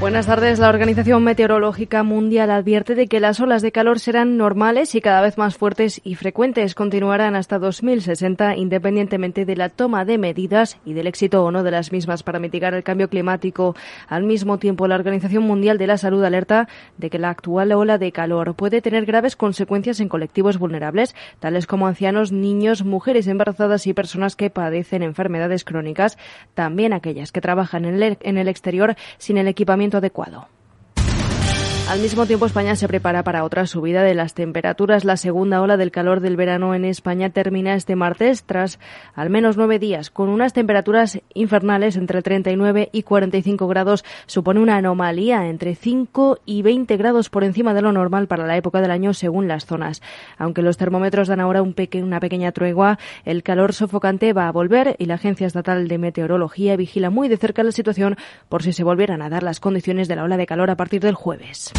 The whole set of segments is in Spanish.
Buenas tardes. La Organización Meteorológica Mundial advierte de que las olas de calor serán normales y cada vez más fuertes y frecuentes. Continuarán hasta 2060 independientemente de la toma de medidas y del éxito o no de las mismas para mitigar el cambio climático. Al mismo tiempo, la Organización Mundial de la Salud alerta de que la actual ola de calor puede tener graves consecuencias en colectivos vulnerables, tales como ancianos, niños, mujeres embarazadas y personas que padecen enfermedades crónicas, también aquellas que trabajan en el, exterior sin el equipamiento adecuado. Al mismo tiempo, España se prepara para otra subida de las temperaturas. La segunda ola del calor del verano en España termina este martes tras al menos nueve días con unas temperaturas infernales entre 39 y 45 grados. Supone una anomalía entre 5 y 20 grados por encima de lo normal para la época del año según las zonas. Aunque los termómetros dan ahora un una pequeña tregua, el calor sofocante va a volver y la Agencia Estatal de Meteorología vigila muy de cerca la situación por si se volvieran a dar las condiciones de la ola de calor a partir del jueves.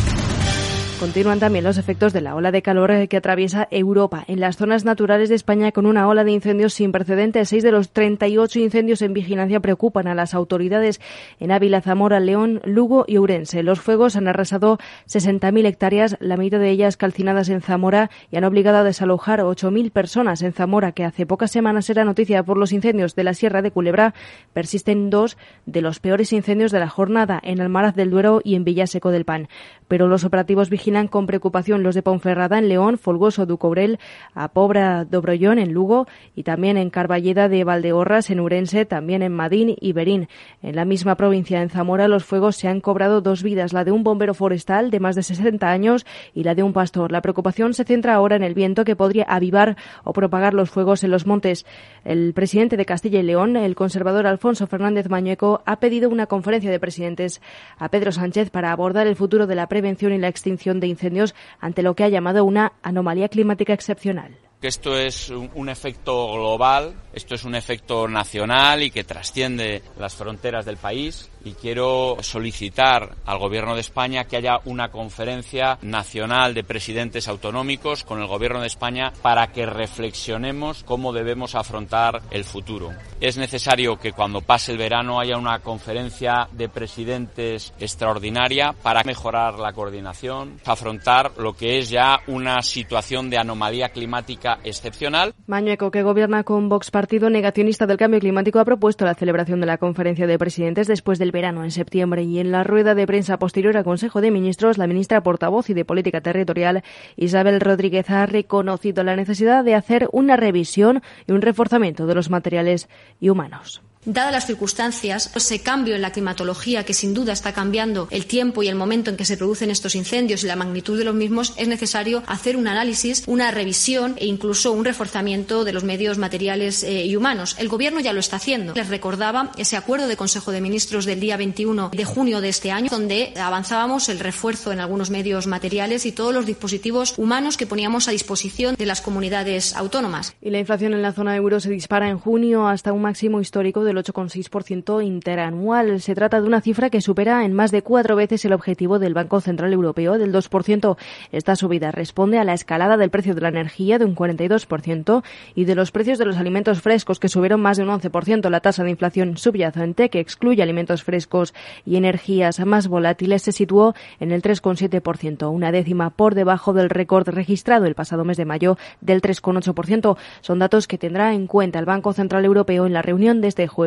Continúan también los efectos de la ola de calor que atraviesa Europa en las zonas naturales de España con una ola de incendios sin precedentes. Seis de los 38 incendios en vigilancia preocupan a las autoridades en Ávila, Zamora, León, Lugo y Urense. Los fuegos han arrasado 60.000 hectáreas, la mitad de ellas calcinadas en Zamora y han obligado a desalojar 8.000 personas en Zamora, que hace pocas semanas era noticia por los incendios de la Sierra de Culebra. Persisten dos de los peores incendios de la jornada en Almaraz del Duero y en Villaseco del Pan. Pero los operativos vigilantes vigilan con preocupación los de Ponferrada en León, Folgoso Cobrel, a Pobra Dobrollón en Lugo y también en Carballeda de Valdeorras en Urense, también en Madín y Berín. En la misma provincia, en Zamora, los fuegos se han cobrado dos vidas, la de un bombero forestal de más de 60 años y la de un pastor. La preocupación se centra ahora en el viento que podría avivar o propagar los fuegos en los montes. El presidente de Castilla y León, el conservador Alfonso Fernández Mañueco, ha pedido una conferencia de presidentes a Pedro Sánchez para abordar el futuro de la prevención y la extinción de incendios ante lo que ha llamado una anomalía climática excepcional. Que esto es un, efecto global, esto es un efecto nacional y que trasciende las fronteras del país y quiero solicitar al Gobierno de España que haya una conferencia nacional de presidentes autonómicos con el Gobierno de España para que reflexionemos cómo debemos afrontar el futuro. Es necesario que cuando pase el verano haya una conferencia de presidentes extraordinaria para mejorar la coordinación, afrontar lo que es ya una situación de anomalía climática excepcional. Mañueco, que gobierna con Vox Partido Negacionista del Cambio Climático, ha propuesto la celebración de la conferencia de presidentes después del verano en septiembre y en la rueda de prensa posterior al Consejo de Ministros, la ministra portavoz y de Política Territorial, Isabel Rodríguez, ha reconocido la necesidad de hacer una revisión y un reforzamiento de los materiales y humanos. Dadas las circunstancias, ese cambio en la climatología que sin duda está cambiando el tiempo y el momento en que se producen estos incendios y la magnitud de los mismos, es necesario hacer un análisis, una revisión e incluso un reforzamiento de los medios materiales eh, y humanos. El Gobierno ya lo está haciendo. Les recordaba ese acuerdo de Consejo de Ministros del día 21 de junio de este año, donde avanzábamos el refuerzo en algunos medios materiales y todos los dispositivos humanos que poníamos a disposición de las comunidades autónomas. Y la inflación en la zona euro se dispara en junio hasta un máximo histórico de del 8,6% interanual. Se trata de una cifra que supera en más de cuatro veces el objetivo del Banco Central Europeo del 2%. Esta subida responde a la escalada del precio de la energía de un 42% y de los precios de los alimentos frescos que subieron más de un 11%. La tasa de inflación subyacente, que excluye alimentos frescos y energías más volátiles, se situó en el 3,7%, una décima por debajo del récord registrado el pasado mes de mayo del 3,8%. Son datos que tendrá en cuenta el Banco Central Europeo en la reunión de este jueves,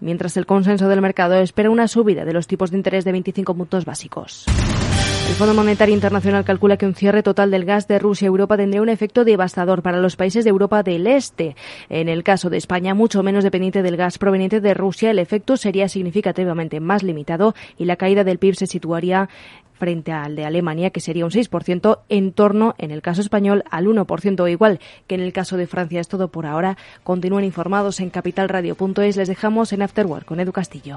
mientras el consenso del mercado espera una subida de los tipos de interés de 25 puntos básicos. El Fondo Monetario Internacional calcula que un cierre total del gas de Rusia a Europa tendría un efecto devastador para los países de Europa del Este. En el caso de España, mucho menos dependiente del gas proveniente de Rusia, el efecto sería significativamente más limitado y la caída del PIB se situaría frente al de Alemania, que sería un 6%, en torno, en el caso español, al 1%, igual que en el caso de Francia. Es todo por ahora. Continúen informados en capitalradio.es. Les dejamos en Afterwork con Edu Castillo.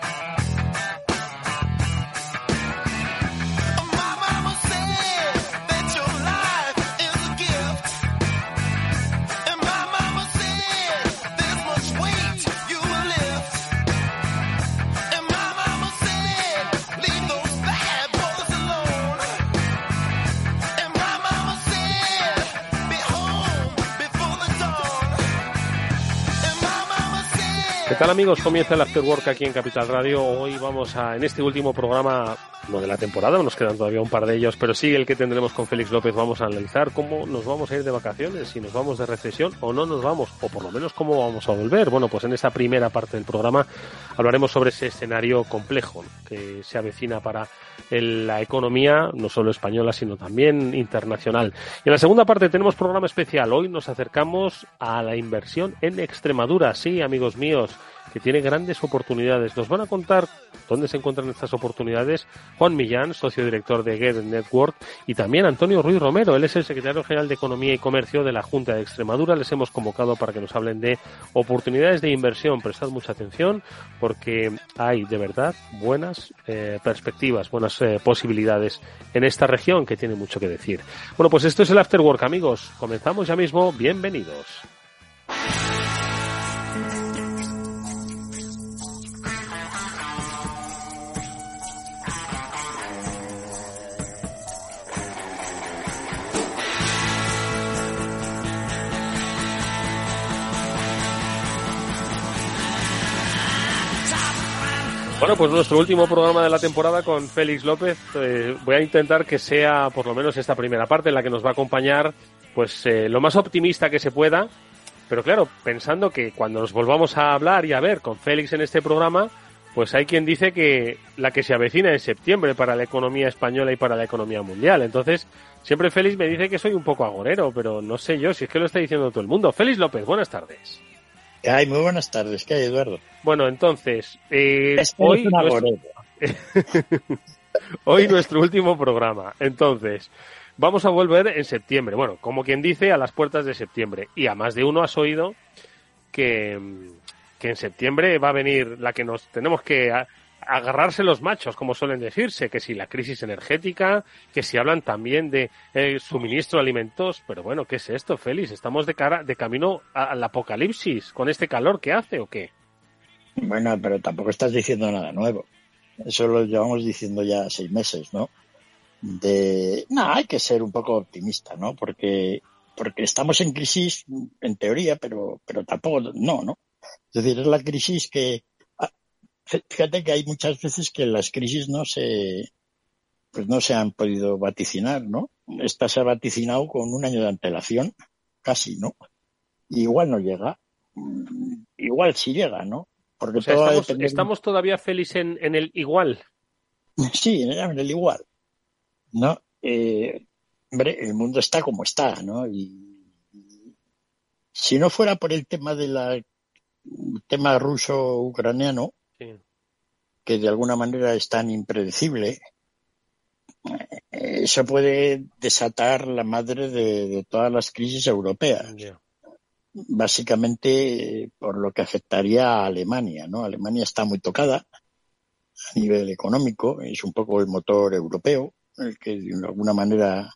Tal amigos? Comienza el Afterwork aquí en Capital Radio. Hoy vamos a, en este último programa, no de la temporada, nos quedan todavía un par de ellos, pero sí el que tendremos con Félix López, vamos a analizar cómo nos vamos a ir de vacaciones, si nos vamos de recesión o no nos vamos, o por lo menos cómo vamos a volver. Bueno, pues en esta primera parte del programa hablaremos sobre ese escenario complejo que se avecina para la economía, no solo española, sino también internacional. Y en la segunda parte tenemos programa especial. Hoy nos acercamos a la inversión en Extremadura. Sí, amigos míos, que tiene grandes oportunidades. Nos van a contar dónde se encuentran estas oportunidades Juan Millán, socio director de Get Network, y también Antonio Ruiz Romero. Él es el secretario general de Economía y Comercio de la Junta de Extremadura. Les hemos convocado para que nos hablen de oportunidades de inversión. Prestad mucha atención porque hay de verdad buenas eh, perspectivas, buenas eh, posibilidades en esta región que tiene mucho que decir. Bueno, pues esto es el After Work, amigos. Comenzamos ya mismo. Bienvenidos. Bueno, pues nuestro último programa de la temporada con Félix López. Eh, voy a intentar que sea por lo menos esta primera parte en la que nos va a acompañar pues eh, lo más optimista que se pueda. Pero claro, pensando que cuando nos volvamos a hablar y a ver con Félix en este programa, pues hay quien dice que la que se avecina en septiembre para la economía española y para la economía mundial. Entonces, siempre Félix me dice que soy un poco agorero, pero no sé yo si es que lo está diciendo todo el mundo. Félix López, buenas tardes. Ay, muy buenas tardes, ¿qué hay, Eduardo? Bueno, entonces, eh, hoy, nuestro... hoy nuestro último programa. Entonces, vamos a volver en septiembre. Bueno, como quien dice, a las puertas de septiembre. Y a más de uno has oído que, que en septiembre va a venir la que nos tenemos que agarrarse los machos, como suelen decirse, que si la crisis energética, que si hablan también de eh, suministro de alimentos, pero bueno, ¿qué es esto, Félix? ¿Estamos de cara, de camino al apocalipsis con este calor que hace o qué? Bueno, pero tampoco estás diciendo nada nuevo. Eso lo llevamos diciendo ya seis meses, ¿no? De, no, hay que ser un poco optimista, ¿no? Porque, porque estamos en crisis, en teoría, pero, pero tampoco, no, ¿no? Es decir, es la crisis que, Fíjate que hay muchas veces que las crisis no se, pues no se han podido vaticinar, ¿no? Esta se ha vaticinado con un año de antelación, casi, ¿no? igual no llega. Igual sí llega, ¿no? Porque estamos, estamos, todavía felices en, en, el igual. Sí, en el igual. ¿No? Eh, hombre, el mundo está como está, ¿no? Y si no fuera por el tema de la tema ruso-ucraniano, que de alguna manera es tan impredecible, eso puede desatar la madre de, todas las crisis europeas. Básicamente por lo que afectaría a Alemania, ¿no? Alemania está muy tocada a nivel económico, es un poco el motor europeo, el que de alguna manera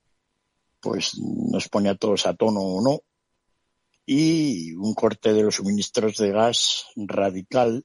pues nos pone a todos a tono o no. Y un corte de los suministros de gas radical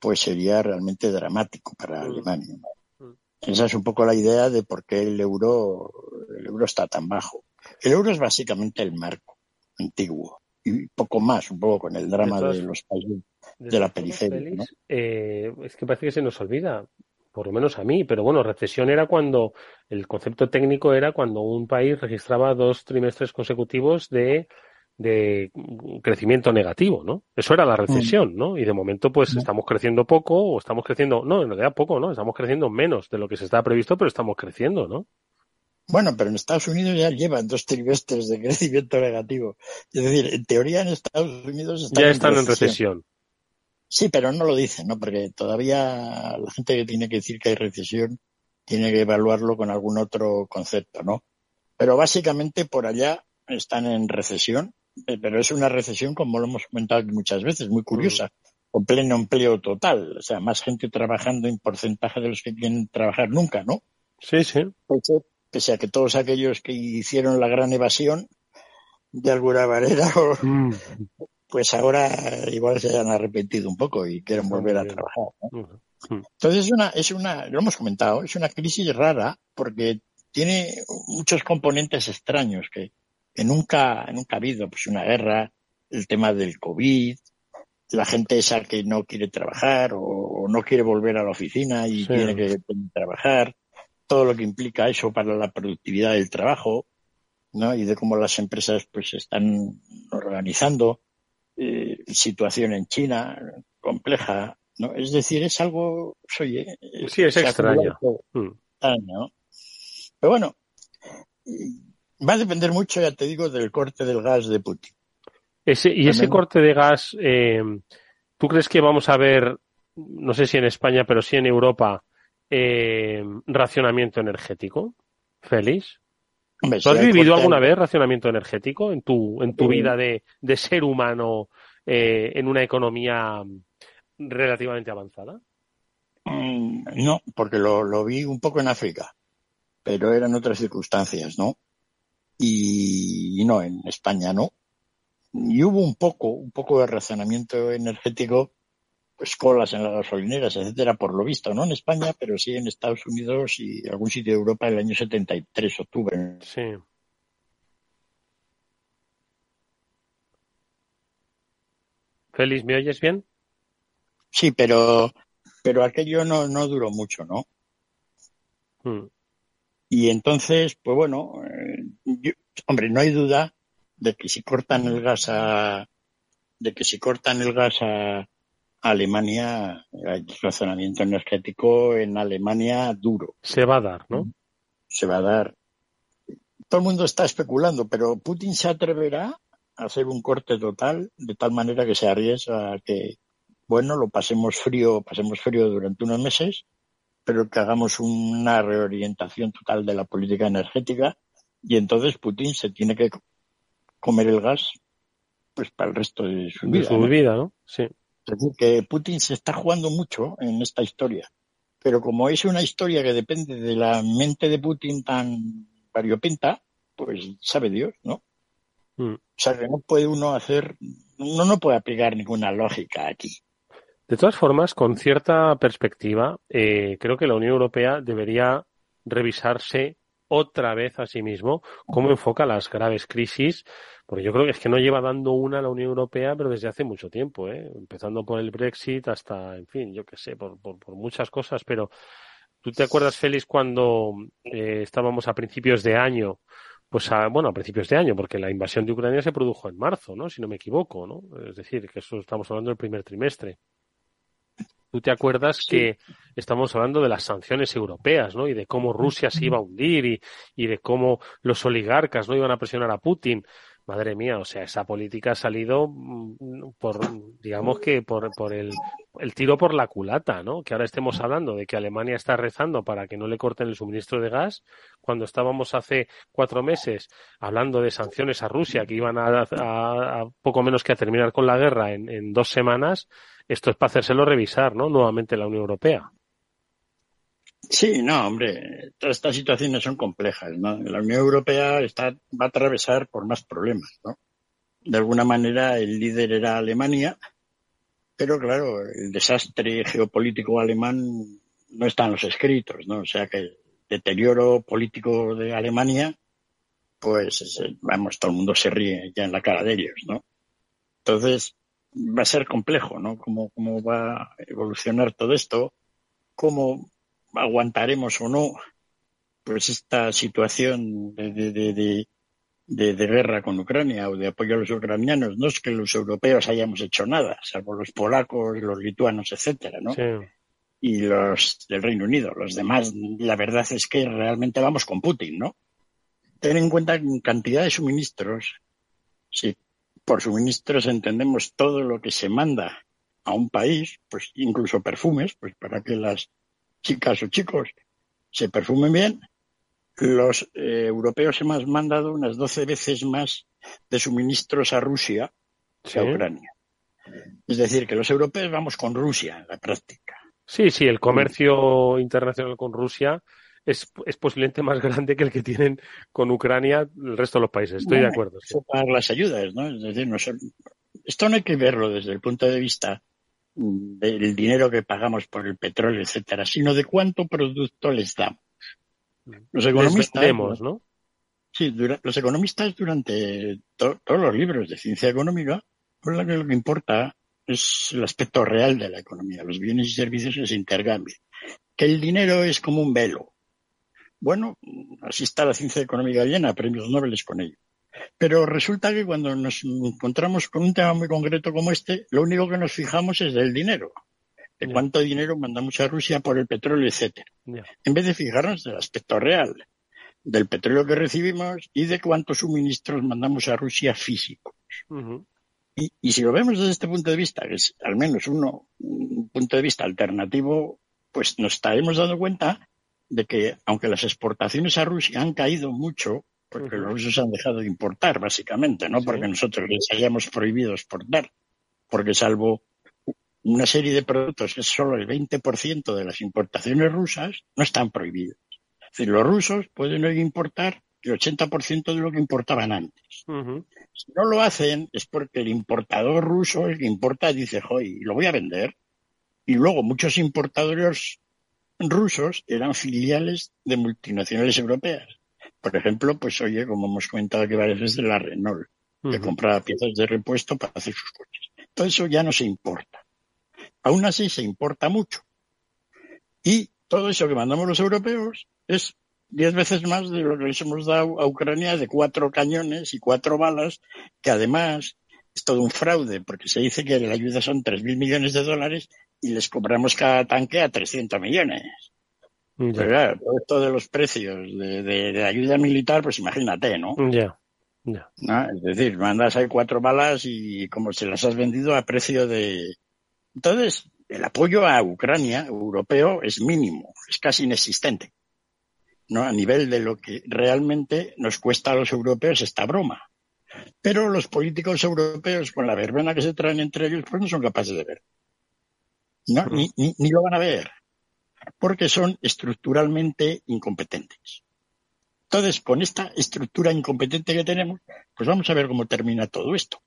pues sería realmente dramático para mm. Alemania. Mm. Esa es un poco la idea de por qué el euro, el euro está tan bajo. El euro es básicamente el marco antiguo y poco más, un poco con el drama de, los países de, la periferia. Eh, es que parece que se nos olvida. por lo menos a mí, pero bueno, recesión era cuando el concepto técnico era cuando un país registraba dos trimestres consecutivos de, de crecimiento negativo, ¿no? Eso era la mm. recesión, ¿no? Y de momento, pues estamos creciendo poco o estamos creciendo, no, en realidad poco, ¿no? Estamos creciendo menos de lo que se estaba previsto, pero estamos creciendo, ¿no? Bueno, pero en Estados Unidos ya llevan dos trimestres de crecimiento negativo. Es decir, en teoría en Estados Unidos están ya están en recesión. Sí, pero no lo dicen, ¿no? Porque todavía la gente que tiene que decir que hay recesión tiene que evaluarlo con algún otro concepto, ¿no? Pero básicamente por allá están en recesión, pero es una recesión, como lo hemos comentado muchas veces, muy curiosa, mm. con pleno empleo total, o sea, más gente trabajando en porcentaje de los que quieren trabajar nunca, ¿no? Sí, sí. Pese a que todos aquellos que hicieron la gran evasión, de alguna manera, mm pues ahora igual se han arrepentido un poco y quieren volver a trabajar. Entonces es una, es una, lo hemos comentado, es una crisis rara porque tiene muchos componentes extraños que, nunca, nunca ha habido, pues una guerra, el tema del COVID, la gente esa que no quiere trabajar o, no quiere volver a la oficina y tiene que trabajar, todo lo que implica eso para la productividad del trabajo, ¿no? Y de cómo las empresas pues están organizando eh, situación en China compleja, ¿no? Es decir, es algo, oye, sí, es extraño. Mm. Pero bueno, va a depender mucho, ya te digo, del corte del gas de Putin. Ese, y ese corte de gas, eh, ¿tú crees que vamos a ver, no sé si en España, pero sí en Europa, eh, racionamiento energético? ¿Feliz? ¿Tú has vivido alguna vez racionamiento energético en tu, en tu vida de, de ser humano eh, en una economía relativamente avanzada? Mm, no, porque lo, lo, vi un poco en África, pero eran otras circunstancias, ¿no? Y, y, no, en España no. Y hubo un poco, un poco de racionamiento energético pues colas en las gasolineras, etcétera, por lo visto, no en España, pero sí en Estados Unidos y algún sitio de Europa en el año 73, octubre. Sí. Félix, ¿me oyes bien? Sí, pero, pero aquello no, no duró mucho, ¿no? Hmm. Y entonces, pues bueno, hombre, no hay duda de que si cortan el gas a, de que si cortan el gas a, Alemania, el razonamiento energético en Alemania duro. Se va a dar, ¿no? Se va a dar. Todo el mundo está especulando, pero Putin se atreverá a hacer un corte total de tal manera que se arriesga a que, bueno, lo pasemos frío, pasemos frío durante unos meses, pero que hagamos una reorientación total de la política energética y entonces Putin se tiene que comer el gas pues para el resto de su vida. De su vida, ¿no? Sí. Es decir, que Putin se está jugando mucho en esta historia. Pero como es una historia que depende de la mente de Putin tan variopinta, pues sabe Dios, ¿no? Mm. O sea, que no puede uno hacer, uno no puede aplicar ninguna lógica aquí. De todas formas, con cierta perspectiva, eh, creo que la Unión Europea debería revisarse otra vez a sí mismo cómo enfoca las graves crisis porque yo creo que es que no lleva dando una a la Unión Europea, pero desde hace mucho tiempo, ¿eh? empezando por el Brexit hasta, en fin, yo qué sé, por, por, por, muchas cosas. Pero tú te acuerdas, Félix, cuando eh, estábamos a principios de año, pues a, bueno, a principios de año, porque la invasión de Ucrania se produjo en marzo, ¿no? Si no me equivoco, ¿no? Es decir, que eso estamos hablando del primer trimestre. Tú te acuerdas que estamos hablando de las sanciones europeas, ¿no? Y de cómo Rusia se iba a hundir y, y de cómo los oligarcas no iban a presionar a Putin madre mía, o sea, esa política ha salido mm, por, digamos que por, por el, el, tiro por la culata, ¿no? Que ahora estemos hablando de que Alemania está rezando para que no le corten el suministro de gas, cuando estábamos hace cuatro meses hablando de sanciones a Rusia que iban a, a, poco menos que a terminar con la guerra en, en dos semanas, esto es para hacérselo revisar, ¿no? Nuevamente la Unión Europea. Sí, no, hombre, todas estas situaciones son complejas, ¿no? La Unión Europea está, va a atravesar por más problemas, ¿no? De alguna manera el líder era Alemania, pero claro, el desastre geopolítico alemán no está en los escritos, ¿no? O sea que el deterioro político de Alemania, pues, vamos, todo el mundo se ríe ya en la cara de ellos, ¿no? Entonces, va a ser complejo, ¿no? Cómo, cómo va a evolucionar todo esto, cómo aguantaremos o no pues esta situación de, de, de, de, guerra con Ucrania o de apoyo a los ucranianos. No es que los europeos hayamos hecho nada, salvo los polacos, los lituanos, etcétera, ¿no? Y los del Reino Unido. Los demás, la verdad es que realmente vamos con Putin, ¿no? Ten en cuenta en cantidad de suministros. Si por suministros entendemos todo lo que se manda a un país, pues incluso perfumes, pues para que las chicas o chicos se perfumen bien, los eh, europeos hemos mandado unas 12 veces más de suministros a Rusia que a Ucrania. Es decir, que los europeos vamos con Rusia en la práctica. Sí, sí, el comercio internacional con Rusia es, es posiblemente más grande que el que tienen con Ucrania el resto de los países. Estoy de acuerdo. Sí. las ayudas, ¿no? Es decir, no esto no hay que verlo desde el punto de vista del dinero que pagamos por el petróleo, etcétera, sino de cuánto producto les damos. Los economistas, ¿no? Sí, los economistas durante todos los libros de ciencia económica, pues lo que, lo que importa es el aspecto real de la economía, los bienes y servicios que se intercambian. Que el dinero es como un velo. Bueno, así está la ciencia económica llena, premios Nobel con ello. Pero resulta que cuando nos encontramos con un tema muy concreto como este, lo único que nos fijamos es del dinero de cuánto dinero mandamos a Rusia por el petróleo, etcétera. En vez de fijarnos en el aspecto real del petróleo que recibimos y de cuántos suministros mandamos a Rusia físicos. y, si lo vemos desde este punto de vista, que es al menos uno, un punto de vista alternativo, pues nos estaremos dando cuenta de que aunque las exportaciones a Rusia han caído mucho, porque los rusos han dejado de importar, básicamente, no porque nosotros les hayamos prohibido exportar, porque salvo una serie de productos que es solo el 20% de las importaciones rusas no están prohibidos. Es decir, los rusos pueden hoy importar el 80% de lo que importaban antes. Si no lo hacen es porque el importador ruso, el que importa, dice, joy, lo voy a vender. Y luego muchos importadores rusos eran filiales de multinacionales europeas. Por ejemplo, pues oye, como hemos comentado que varias veces, de la Renault, que compraba piezas de repuesto para hacer sus coches. Todo eso ya no se importa. Aún así se importa mucho. Y todo eso que mandamos los europeos es diez veces más de lo que les hemos dado a Ucrania de cuatro cañones y cuatro balas, que además es todo un fraude, porque se dice que la ayuda son tres mil millones de dólares y les cobramos cada tanque a 300 millones. Pero claro, todo esto de los precios de, de, ayuda militar, pues imagínate, ¿no? Ya. Es decir, mandas ahí cuatro balas y como se las has vendido a precio de, entonces, el apoyo a Ucrania europeo es mínimo, es casi inexistente, ¿no? A nivel de lo que realmente nos cuesta a los europeos esta broma. Pero los políticos europeos, con la verbena que se traen entre ellos, pues no son capaces de ver. ¿no? Ni, ni, ni lo van a ver, porque son estructuralmente incompetentes. Entonces, con esta estructura incompetente que tenemos, pues vamos a ver cómo termina todo esto.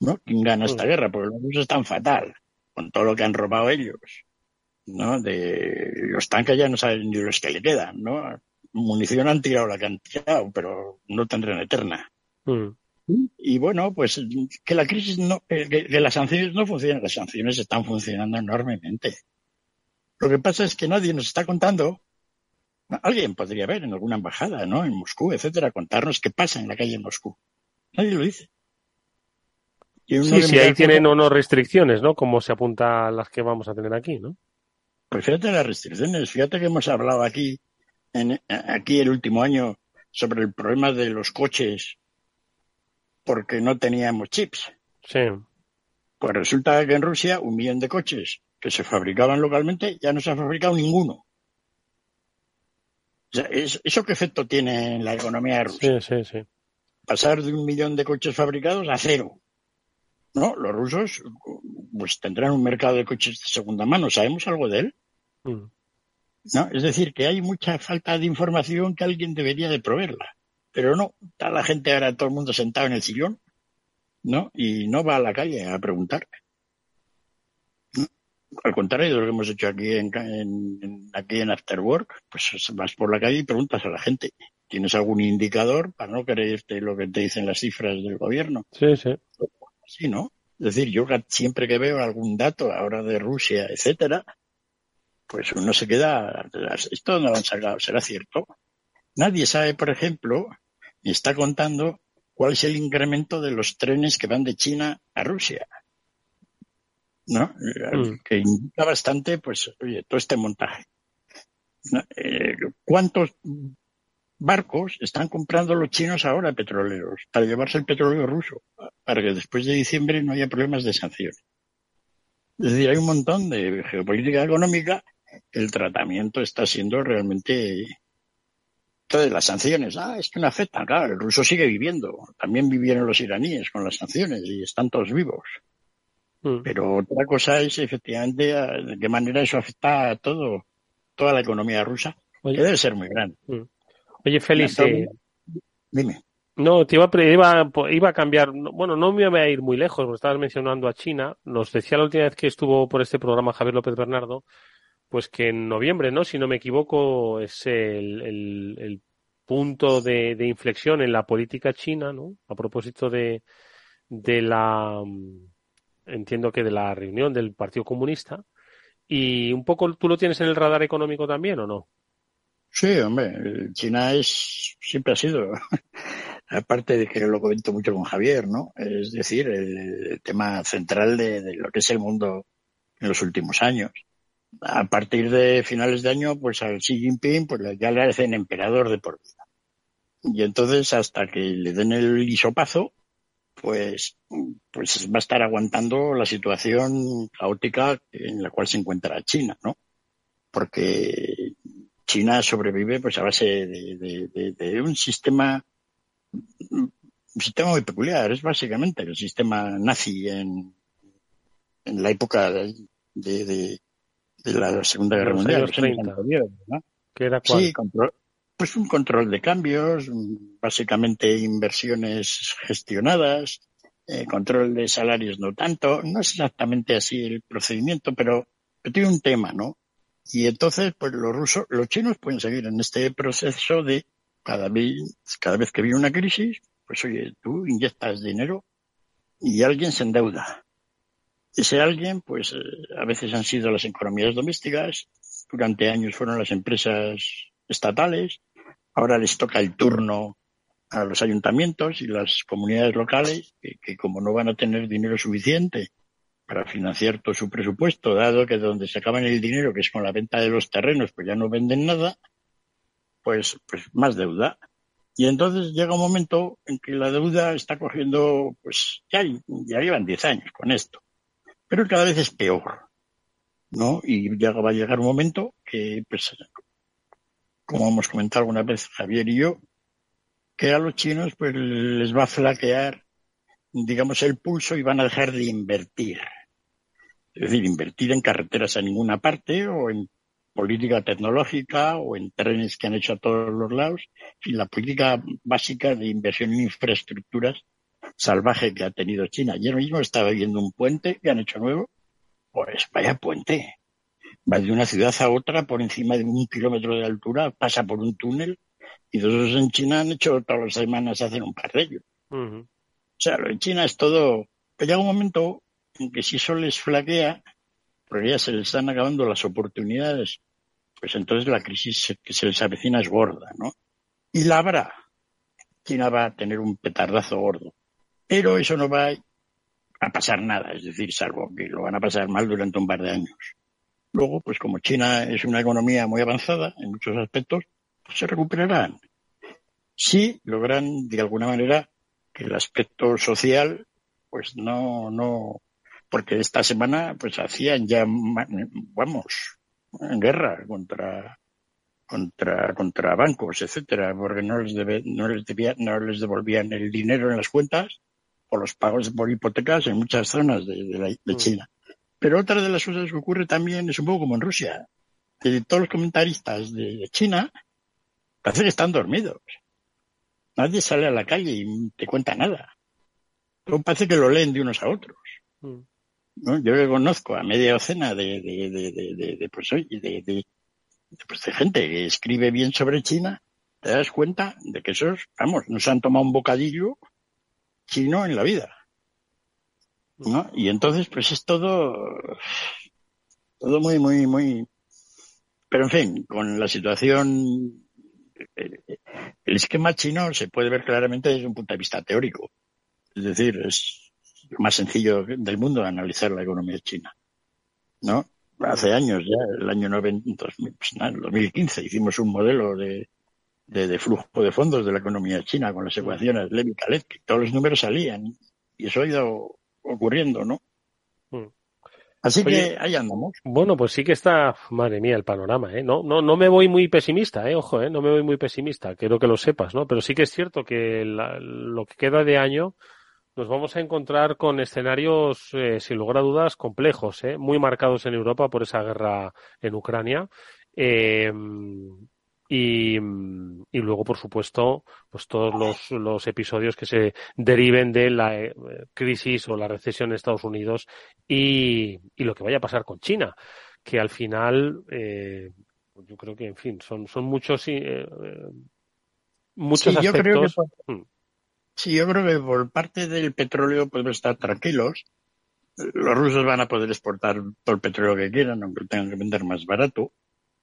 ¿no? ¿Quién gana esta guerra? Porque los rusos están fatal, con todo lo que han robado ellos, ¿no? De los tanques ya no saben ni los que le quedan, ¿no? Munición han tirado la que han tirado, pero no tendrán eterna. Mm. Y bueno, pues que la crisis no, eh, que, las sanciones no funcionan, las sanciones están funcionando enormemente. Lo que pasa es que nadie nos está contando Alguien podría ver en alguna embajada, ¿no? En Moscú, etcétera, contarnos qué pasa en la calle en Moscú. Nadie lo dice. Sí, sí, ahí tienen o no restricciones, ¿no? Como se apunta a las que vamos a tener aquí, ¿no? Pues fíjate las restricciones, fíjate que hemos hablado aquí, en, aquí el último año, sobre el problema de los coches porque no teníamos chips. Sí. Pues resulta que en Rusia un millón de coches que se fabricaban localmente ya no se ha fabricado ninguno. O sea, ¿Eso qué efecto tiene en la economía de Rusia? Sí, sí, sí. Pasar de un millón de coches fabricados a cero. No, los rusos pues tendrán un mercado de coches de segunda mano. ¿Sabemos algo de él? Mm. ¿No? Es decir, que hay mucha falta de información que alguien debería de proveerla. Pero no, está la gente ahora, todo el mundo sentado en el sillón, ¿no? Y no va a la calle a preguntar. Al contrario de lo que hemos hecho aquí en, aquí en After Work, pues vas por la calle y preguntas a la gente. ¿Tienes algún indicador para no creerte lo que te dicen las cifras del gobierno? Sí, sí. Sí, ¿no? Es decir, yo siempre que veo algún dato ahora de Rusia, etcétera, pues uno se queda, ¿esto no lo han sacado? ¿Será cierto? Nadie sabe, por ejemplo, ni está contando cuál es el incremento de los trenes que van de China a Rusia. ¿No? Mm. Que indica bastante, pues, oye, todo este montaje. Eh, ¿Cuántos barcos están comprando los chinos ahora petroleros para llevarse el petróleo ruso? Para que después de diciembre no haya problemas de sanciones. Es decir, hay un montón de geopolítica económica. El tratamiento está siendo realmente entonces, las sanciones, ah, es que no afectan, claro, el ruso sigue viviendo. También vivieron los iraníes con las sanciones y están todos vivos. Mm. Pero otra cosa es, efectivamente, de qué manera eso afecta a todo, toda la economía rusa, que debe ser muy grande. Mm. Oye, Félix, eh, dime. No, te iba, iba, iba a cambiar, bueno, no me voy a ir muy lejos, porque estabas mencionando a China. Nos decía la última vez que estuvo por este programa Javier López Bernardo pues que en noviembre, ¿no? Si no me equivoco, es el, punto de, inflexión en la política china, ¿no? A propósito de, de la, entiendo que de la reunión del Partido Comunista. Y un poco, ¿tú lo tienes en el radar económico también o no? Sí, hombre, China es, siempre ha sido, aparte de que lo comento mucho con Javier, ¿no? Es decir, el, tema central de, lo que es el mundo en los últimos años a partir de finales de año, pues al Xi Jinping, pues ya le hacen emperador de por vida. Y entonces, hasta que le den el hisopazo, pues, pues va a estar aguantando la situación caótica en la cual se encuentra China, ¿no? Porque China sobrevive pues a base de, un sistema un sistema muy peculiar, es básicamente el sistema nazi en, en la época de, de, de la Segunda Guerra Mundial. ¿Qué era Sí, pues un control de cambios, básicamente inversiones gestionadas, eh, control de salarios no tanto. No es exactamente así el procedimiento, pero, tiene un tema, ¿no? Y entonces, pues los rusos, los chinos pueden seguir en este proceso de cada vez, cada vez que viene una crisis, pues oye, tú inyectas dinero y alguien se endeuda. Ese alguien, pues eh, a veces han sido las economías domésticas, durante años fueron las empresas estatales, ahora les toca el turno a los ayuntamientos y las comunidades locales, que, como no van a tener dinero suficiente para financiar todo su presupuesto, dado que donde se acaban el dinero, que es con la venta de los terrenos, pues ya no venden nada, pues, pues más deuda. Y entonces llega un momento en que la deuda está cogiendo, pues ya, ya llevan 10 años con esto pero cada vez es peor, ¿no? Y va a llegar un momento que, pues, como hemos comentado alguna vez Javier y yo, que a los chinos pues les va a flaquear, digamos, el pulso y van a dejar de invertir. Es decir, invertir en carreteras a ninguna parte o en política tecnológica o en trenes que han hecho a todos los lados. Y la política básica de inversión en infraestructuras salvaje que ha tenido China. Ayer mismo estaba viendo un puente que han hecho nuevo. Pues vaya puente. Va de una ciudad a otra por encima de un kilómetro de altura, pasa por un túnel y todos en China han hecho todas las semanas hacen un par de ellos. O sea, lo en China es todo. Pero llega un momento en que si eso les flaquea, porque ya se les están acabando las oportunidades, pues entonces la crisis que se les avecina es gorda, ¿no? Y la habrá. China va a tener un petardazo gordo. Pero eso no va a pasar nada, es decir, salvo que lo van a pasar mal durante un par de años. Luego, pues como China es una economía muy avanzada en muchos aspectos, pues se recuperarán. Si logran, de alguna manera, que el aspecto social, pues no, no, porque esta semana, pues hacían ya, vamos, en guerra contra, contra, contra bancos, etcétera, porque no les, debe, no les debía, no les devolvían el dinero en las cuentas o los pagos por hipotecas en muchas zonas de, mm. China. Pero otra de las cosas que ocurre también es un poco como en Rusia. De todos los comentaristas de, China parece que están dormidos. Nadie sale a la calle y te cuenta nada. Todo parece que lo leen de unos a otros. Mm. Yo que conozco a media docena de, de, de, pues, de, pues, de gente que escribe bien sobre China, te das cuenta de que esos, vamos, nos han tomado un bocadillo chino en la vida. ¿No? Y entonces, pues es todo, todo muy, muy, muy, Pero en fin, con la situación, el esquema chino se puede ver claramente desde un punto de vista teórico. Es decir, es lo más sencillo del mundo analizar la economía china. ¿No? Hace años ya, el año 90, 2015, pues hicimos un modelo de, de, flujo de fondos de la economía china con las ecuaciones Levy Khaled, que todos los números salían. Y eso ha ido ocurriendo, ¿no? Mm. Así que ahí andamos. Bueno, pues sí que está, madre mía, el panorama, ¿eh? No, no, no me voy muy pesimista, ¿eh? Ojo, ¿eh? No me voy muy pesimista, quiero que lo sepas, ¿no? Pero sí que es cierto que lo que queda de año nos vamos a encontrar con escenarios, eh, sin lugar a dudas, complejos, ¿eh? Muy marcados en Europa por esa guerra en Ucrania. Eh, y, y, luego, por supuesto, pues todos los, los, episodios que se deriven de la eh, crisis o la recesión en Estados Unidos y, y, lo que vaya a pasar con China, que al final, eh, yo creo que, en fin, son, son muchos, eh, muchos sí, aspectos. Yo creo que por, hmm. Sí, yo creo que por parte del petróleo podemos estar tranquilos. Los rusos van a poder exportar todo el petróleo que quieran, aunque tengan que vender más barato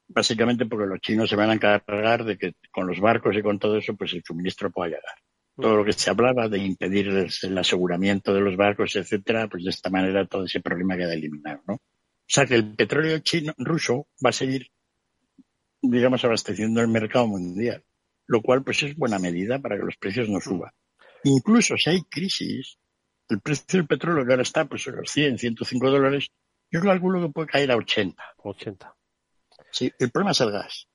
básicamente porque los chinos se van a encargar de que con los barcos y con todo eso, pues el suministro pueda llegar. Todo lo que se hablaba de impedir el aseguramiento de los barcos, etcétera, pues de esta manera todo ese problema queda eliminado, ¿no? O sea que el petróleo chino, ruso va a seguir, digamos, abasteciendo el mercado mundial, lo cual pues es buena medida para que los precios no suban. Incluso si hay crisis, el precio del petróleo que ahora está pues a los 100, 105 dólares, yo calculo que puede caer a 80. 80. Sí, el problema es el gas.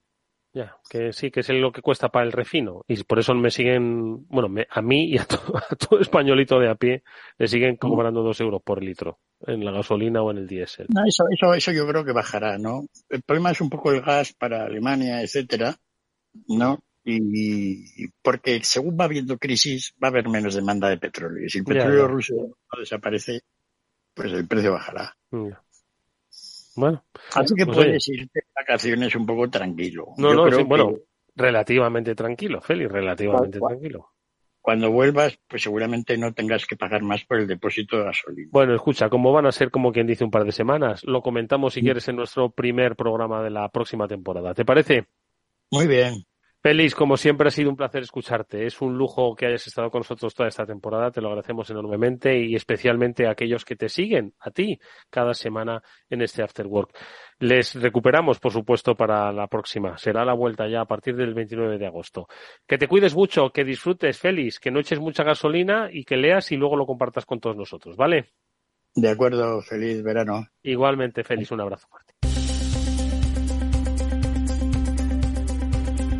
Ya, que sí, que es lo que cuesta para el refino. Y por eso me siguen, bueno, a mí y a todo, españolito de a pie, le siguen cobrando dos euros por litro en la gasolina o en el diésel. No, eso, eso, eso yo creo que bajará, ¿no? El problema es un poco el gas para Alemania, etcétera, ¿no? Y, porque según va habiendo crisis, va a haber menos demanda de petróleo. Y si el petróleo ruso no desaparece, pues el precio bajará. Bueno. Así que pues puedes irte de vacaciones un poco tranquilo. No, no, bueno, relativamente tranquilo, Félix, relativamente tranquilo. Cuando vuelvas, pues seguramente no tengas que pagar más por el depósito de gasolina. Bueno, escucha, como van a ser como quien dice un par de semanas, lo comentamos si quieres en nuestro primer programa de la próxima temporada. ¿Te parece? Muy bien. Félix, como siempre ha sido un placer escucharte. Es un lujo que hayas estado con nosotros toda esta temporada. Te lo agradecemos enormemente y especialmente a aquellos que te siguen, a ti, cada semana en este After Work. Les recuperamos, por supuesto, para la próxima. Será la vuelta ya a partir del 29 de agosto. Que te cuides mucho, que disfrutes, Félix, que no eches mucha gasolina y que leas y luego lo compartas con todos nosotros, ¿vale? De acuerdo, feliz verano. Igualmente, Félix, un abrazo fuerte.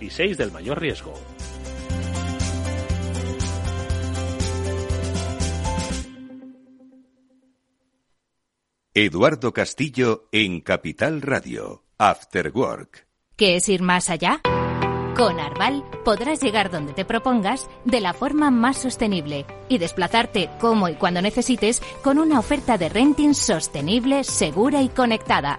y 6 del mayor riesgo. Eduardo Castillo en Capital Radio, After Work. ¿Qué es ir más allá? Con Arval podrás llegar donde te propongas de la forma más sostenible y desplazarte como y cuando necesites con una oferta de renting sostenible, segura y conectada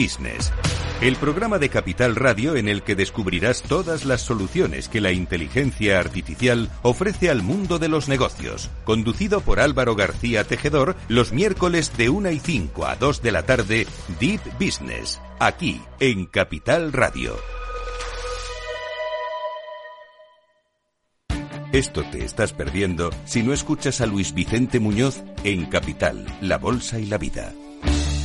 Business el programa de Capital Radio en el que descubrirás todas las soluciones que la inteligencia artificial ofrece al mundo de los negocios. Conducido por Álvaro García Tejedor, los miércoles de 1 y 5 a 2 de la tarde, Deep Business, aquí en Capital Radio. Esto te estás perdiendo si no escuchas a Luis Vicente Muñoz en Capital, La Bolsa y la Vida.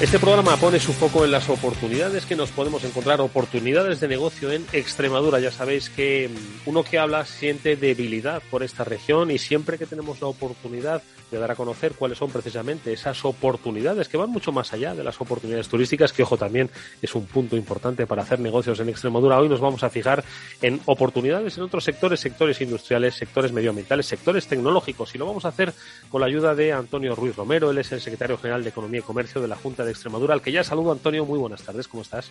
Este programa pone su foco en las oportunidades que nos podemos encontrar, oportunidades de negocio en Extremadura. Ya sabéis que uno que habla siente debilidad por esta región y siempre que tenemos la oportunidad de dar a conocer cuáles son precisamente esas oportunidades que van mucho más allá de las oportunidades turísticas, que ojo también es un punto importante para hacer negocios en Extremadura. Hoy nos vamos a fijar en oportunidades en otros sectores, sectores industriales, sectores medioambientales, sectores tecnológicos y lo vamos a hacer con la ayuda de Antonio Ruiz Romero. Él es el secretario general de Economía y Comercio de la Junta de de Extremadura, al que ya saludo. Antonio, muy buenas tardes, ¿cómo estás?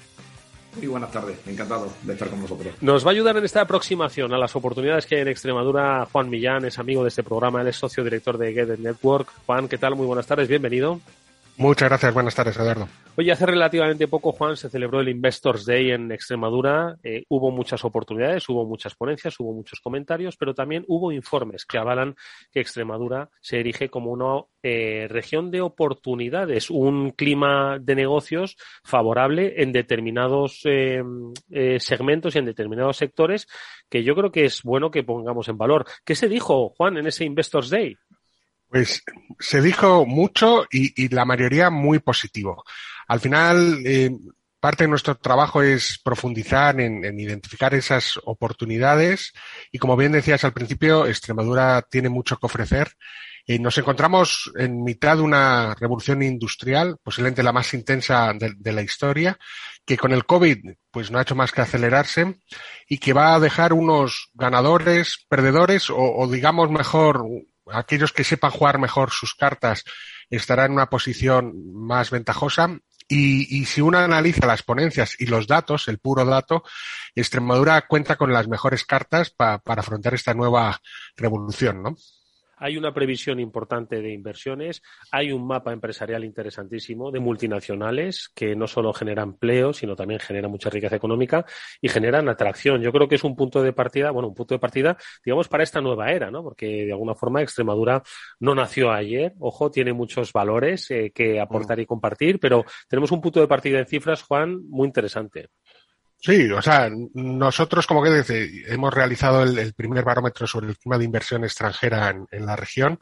Muy buenas tardes, encantado de estar con vosotros. Nos va a ayudar en esta aproximación a las oportunidades que hay en Extremadura. Juan Millán es amigo de este programa, él es socio director de Get Network. Juan, ¿qué tal? Muy buenas tardes, bienvenido. Muchas gracias, buenas tardes, Eduardo. Oye, hace relativamente poco, Juan, se celebró el Investors Day en Extremadura. Eh, hubo muchas oportunidades, hubo muchas ponencias, hubo muchos comentarios, pero también hubo informes que avalan que Extremadura se erige como una eh, región de oportunidades, un clima de negocios favorable en determinados eh, segmentos y en determinados sectores que yo creo que es bueno que pongamos en valor. ¿Qué se dijo, Juan, en ese Investors Day? Pues se dijo mucho y, la mayoría muy positivo. Al final, eh, parte de nuestro trabajo es profundizar en, identificar esas oportunidades y como bien decías al principio, Extremadura tiene mucho que ofrecer. y nos encontramos en mitad de una revolución industrial, posiblemente la más intensa de, la historia, que con el COVID pues no ha hecho más que acelerarse y que va a dejar unos ganadores, perdedores o, o digamos mejor aquellos que sepan jugar mejor sus cartas estarán en una posición más ventajosa. Y, si uno analiza las ponencias y los datos, el puro dato, Extremadura cuenta con las mejores cartas para afrontar esta nueva revolución, ¿no? Hay una previsión importante de inversiones, hay un mapa empresarial interesantísimo de multinacionales que no solo generan empleo, sino también generan mucha riqueza económica y generan atracción. Yo creo que es un punto de partida, bueno, un punto de partida, digamos, para esta nueva era, ¿no? Porque de alguna forma Extremadura no nació ayer, ojo, tiene muchos valores eh, que aportar y compartir, pero tenemos un punto de partida en cifras, Juan, muy interesante. Sí, o sea, nosotros, como que hemos realizado el, primer barómetro sobre el clima de inversión extranjera en, la región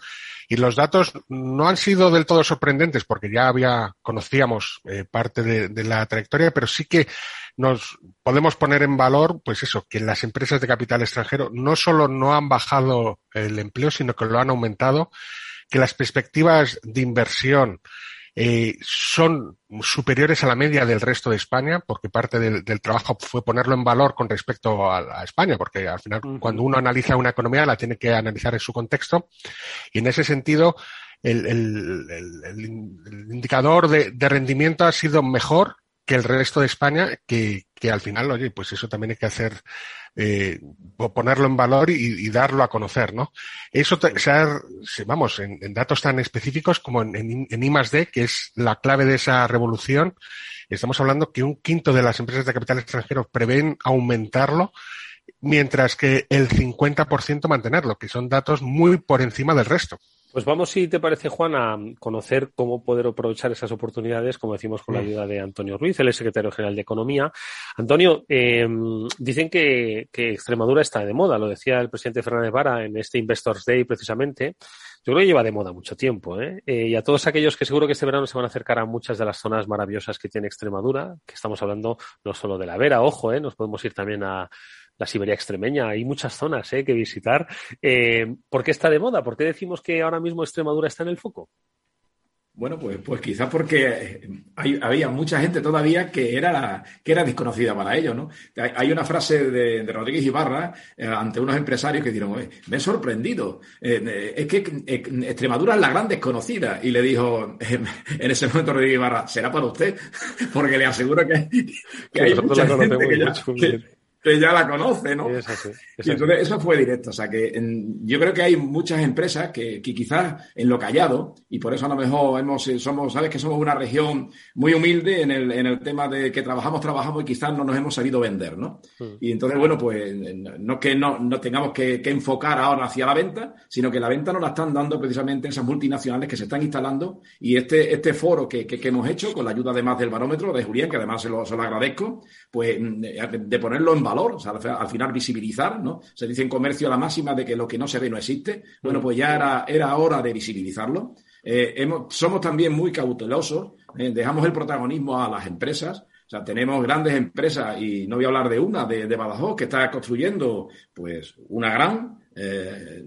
y los datos no han sido del todo sorprendentes porque ya había, conocíamos eh, parte de, la trayectoria, pero sí que nos podemos poner en valor, pues eso, que las empresas de capital extranjero no solo no han bajado el empleo, sino que lo han aumentado, que las perspectivas de inversión eh, son superiores a la media del resto de España, porque parte del, trabajo fue ponerlo en valor con respecto a, España, porque al final cuando uno analiza una economía la tiene que analizar en su contexto. Y en ese sentido, el, indicador de, rendimiento ha sido mejor que el resto de España, que, que al final, oye, pues eso también hay que hacer eh, ponerlo en valor y, darlo a conocer, ¿no? Eso, vamos, en, datos tan específicos como en, en, I D, que es la clave de esa revolución, estamos hablando que un quinto de las empresas de capital extranjero prevén aumentarlo, mientras que el 50% mantenerlo, que son datos muy por encima del resto. Pues vamos, si te parece, Juan, a conocer cómo poder aprovechar esas oportunidades, como decimos, con la ayuda de Antonio Ruiz, el secretario general de Economía. Antonio, eh, dicen que, Extremadura está de moda, lo decía el presidente Fernández Vara en este Investors Day precisamente. Yo creo que lleva de moda mucho tiempo, ¿eh? ¿eh? Y a todos aquellos que seguro que este verano se van a acercar a muchas de las zonas maravillosas que tiene Extremadura, que estamos hablando no solo de la Vera, ojo, ¿eh? Nos podemos ir también a, la Siberia extremeña, hay muchas zonas eh, que visitar. Eh, ¿Por qué está de moda? ¿Por qué decimos que ahora mismo Extremadura está en el foco? Bueno, pues, pues quizás porque había mucha gente todavía que era, que era desconocida para ellos, ¿no? Hay una frase de, Rodríguez Ibarra eh, ante unos empresarios que dijeron, me he sorprendido, es que Extremadura es la gran desconocida. Y le dijo en ese momento Rodríguez Ibarra, será para usted, porque le aseguro que, hay mucha gente que que ya la conoce, ¿no? Es así, es y entonces eso fue directo. O sea que en- yo creo que hay muchas empresas que, que quizás en lo callado, y por eso a lo mejor hemos, eh, somos, sabes que somos una región muy humilde en el, en el tema de que trabajamos, trabajamos y quizás no nos hemos sabido vender, ¿no? Y entonces, bueno, pues no que no, no tengamos que, que enfocar ahora hacia la venta, sino que la venta nos la están dando precisamente esas multinacionales que se están instalando y este, este foro que, que- hemos hecho con la ayuda además del barómetro de Julián, que además se lo, se lo agradezco, pues de, de ponerlo en valor, o sea, al, al final visibilizar, ¿no? Se dice en comercio la máxima de que lo que no se ve no existe. Bueno, pues ya era, era hora de visibilizarlo. Eh, hemos- somos también muy cautelosos, eh, dejamos el protagonismo a las empresas. O sea, tenemos grandes empresas, y no voy a hablar de una, de, de Badajoz, que está construyendo pues una gran, eh,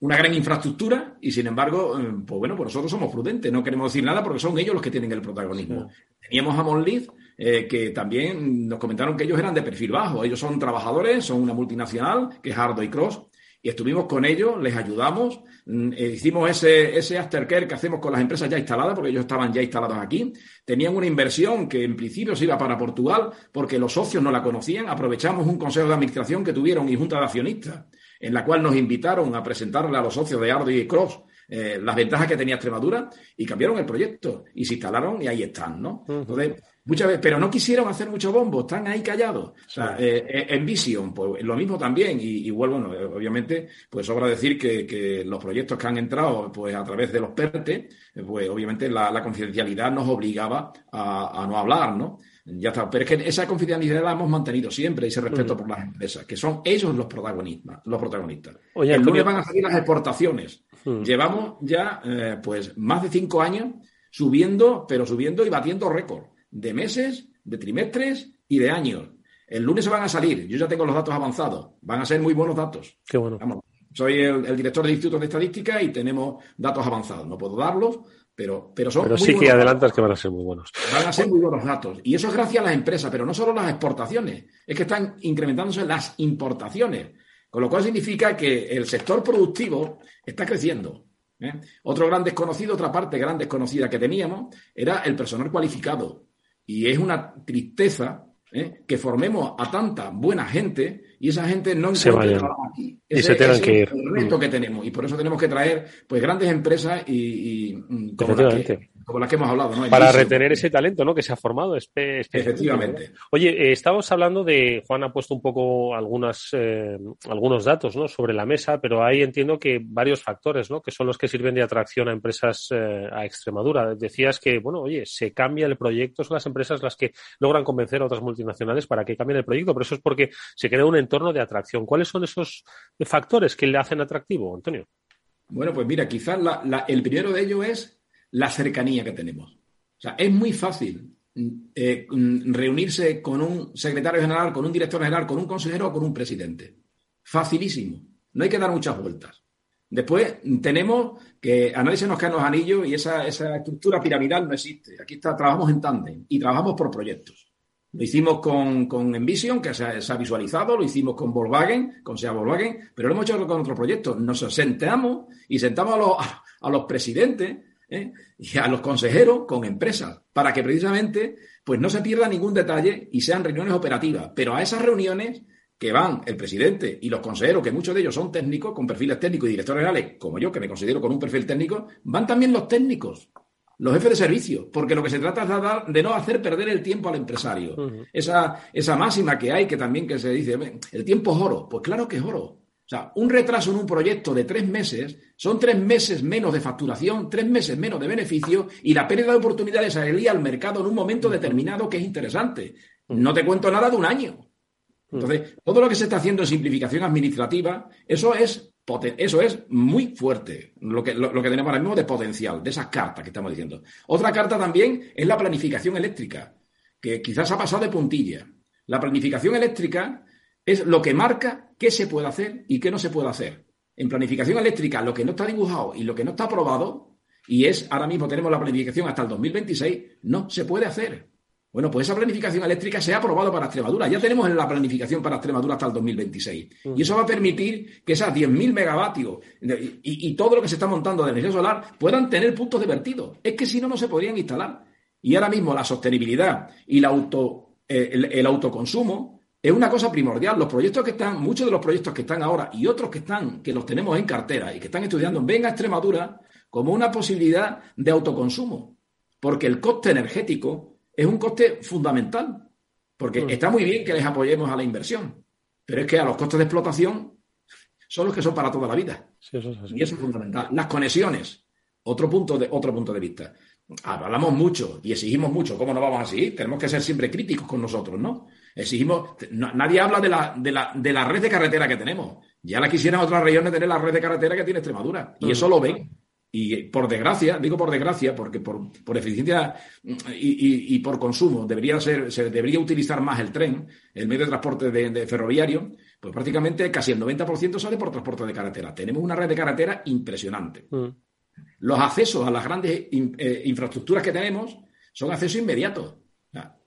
una gran infraestructura, y sin embargo, pues bueno, pues nosotros somos prudentes, no queremos decir nada porque son ellos los que tienen el protagonismo. Teníamos a Monlith, eh, que también nos comentaron que ellos eran de perfil bajo. Ellos son trabajadores, son una multinacional, que es Hardo y Cross, y estuvimos con ellos, les ayudamos, mm, eh, hicimos ese, ese aftercare que hacemos con las empresas ya instaladas, porque ellos estaban ya instalados aquí. Tenían una inversión que en principio se iba para Portugal, porque los socios no la conocían. Aprovechamos un consejo de administración que tuvieron y junta de accionistas, en la cual nos invitaron a presentarle a los socios de Hardo y Cross eh, las ventajas que tenía Extremadura y cambiaron el proyecto y se instalaron y ahí están, ¿no? Entonces, muchas veces, pero no quisieron hacer mucho bombo, están ahí callados. O sea, eh, eh, en Vision, pues lo mismo también, y igual, bueno, eh, obviamente, pues sobra decir que, que los proyectos que han entrado, pues a través de los PERTE, pues obviamente la, la confidencialidad nos obligaba a, a no hablar, ¿no? Ya está, pero es que esa confidencialidad la hemos mantenido siempre, ese respeto por las empresas, que son ellos los protagonistas. Los protagonistas. Oye, el lunes van a salir las exportaciones. Llevamos ya, eh, pues, más de cinco años subiendo, pero subiendo y batiendo récord de meses, de trimestres y de años. El lunes se van a salir. Yo ya tengo los datos avanzados. Van a ser muy buenos datos. Qué bueno. Soy el, el director del Instituto de Estadística y tenemos datos avanzados. No puedo darlos, pero, pero son Pero muy sí que adelantas que van a ser muy buenos. Van a ser muy buenos datos. Y eso es gracias a las empresas, pero no solo las exportaciones, es que están incrementándose las importaciones. Con lo cual significa que el sector productivo está creciendo. ¿eh? Otro gran desconocido, otra parte gran desconocida que teníamos, era el personal cualificado. Y es una tristeza ¿eh? que formemos a tanta buena gente y esa gente no Se vayan. aquí. Y se tengan ese que es ir. El reto Mm. que tenemos. Y por eso tenemos que traer pues grandes empresas y, y, mm, como, las que, Efectivamente. Como las que hemos hablado. ¿no? Para retener ese talento ¿no? que se ha formado. espe- Efectivamente. Oye, eh, estábamos hablando de, Juan ha puesto un poco algunas, eh, algunos datos ¿no? sobre la mesa, pero ahí entiendo que varios factores ¿no? que son los que sirven de atracción a empresas eh, a Extremadura. Decías que, bueno, oye, se cambia el proyecto, son las empresas las que logran convencer a otras multinacionales para que cambien el proyecto, pero eso es porque se crea un entorno de atracción. ¿Cuáles son esos factores que le hacen atractivo, Antonio? Bueno, pues mira, quizás la- la- el primero de ellos es la cercanía que tenemos. O sea, es muy fácil eh, reunirse con un secretario general, con un director general, con un consejero o con un presidente. Facilísimo. No hay que dar muchas vueltas. Después tenemos que a nadie se nos caen los anillos y esa, esa estructura piramidal no existe. Aquí está, trabajamos en tándem y trabajamos por proyectos. Lo hicimos con, con Envision, que se ha, visualizado, lo hicimos con Volkswagen, con SEA Volkswagen, pero lo hemos hecho con otro proyecto. Nos sentamos y sentamos a los, a los presidentes ¿eh? y a los consejeros con empresas para que precisamente pues no se pierda ningún detalle y sean reuniones operativas. Pero a esas reuniones que van el presidente y los consejeros, que muchos de ellos son técnicos, con perfiles técnicos y directores generales, como yo, que me considero con un perfil técnico, van también los técnicos los jefes de servicio, porque lo que se trata es de, dar- de no hacer perder el tiempo al empresario. esa, esa máxima que hay, que también que se dice, "Ven, el tiempo es oro. Pues claro que es oro. O sea, un retraso en un proyecto de tres meses son tres meses menos de facturación, tres meses menos de beneficio y la pérdida de oportunidades de salir al mercado en un momento determinado que es interesante. No te cuento nada de un año. Entonces, todo lo que se está haciendo en simplificación administrativa, eso es, poten- eso es muy fuerte, lo que, lo, lo que tenemos ahora mismo de potencial, de esas cartas que estamos diciendo. Otra carta también es la planificación eléctrica, que quizás ha pasado de puntilla. La planificación eléctrica es lo que marca qué se puede hacer y qué no se puede hacer. En planificación eléctrica, lo que no está dibujado y lo que no está aprobado, y es ahora mismo tenemos la planificación hasta el 2026, no se puede hacer. Bueno, pues esa planificación eléctrica se ha aprobado para Extremadura. Ya tenemos la planificación para Extremadura hasta el 2026. Y eso va a permitir que esas 10.000 megavatios y, todo lo que se está montando de energía solar puedan tener puntos de vertido. Es que si no, no se podrían instalar. Y ahora mismo la sostenibilidad y eh, el autoconsumo es una cosa primordial. Los proyectos que están, muchos de los proyectos que están ahora y otros que están, que los tenemos en cartera y que están estudiando, ven a Extremadura como una posibilidad de autoconsumo. Porque el coste energético es un coste fundamental. Porque mm. está muy bien que les apoyemos a la inversión, pero es que a los costes de explotación son los que son para toda la vida. Y eso es fundamental. Las conexiones, otro punto de, otro punto de vista. Hablamos mucho y exigimos mucho. ¿Cómo no vamos a seguir? Tenemos que ser siempre críticos con nosotros, ¿no? Exigimos. nadie habla de la, de, la, de la red de carretera que tenemos. Ya la quisieran otras regiones tener la red de carretera que tiene Extremadura. Y eso lo ven. Y por desgracia, digo por desgracia, porque por, por eficiencia y, y, por consumo debería ser, se debería utilizar más el tren, el medio de transporte de, ferroviario, pues prácticamente casi el 90% sale por transporte de carretera. Tenemos una red de carretera impresionante. Mm. Los accesos a las grandes eh, infraestructuras que tenemos son accesos inmediatos.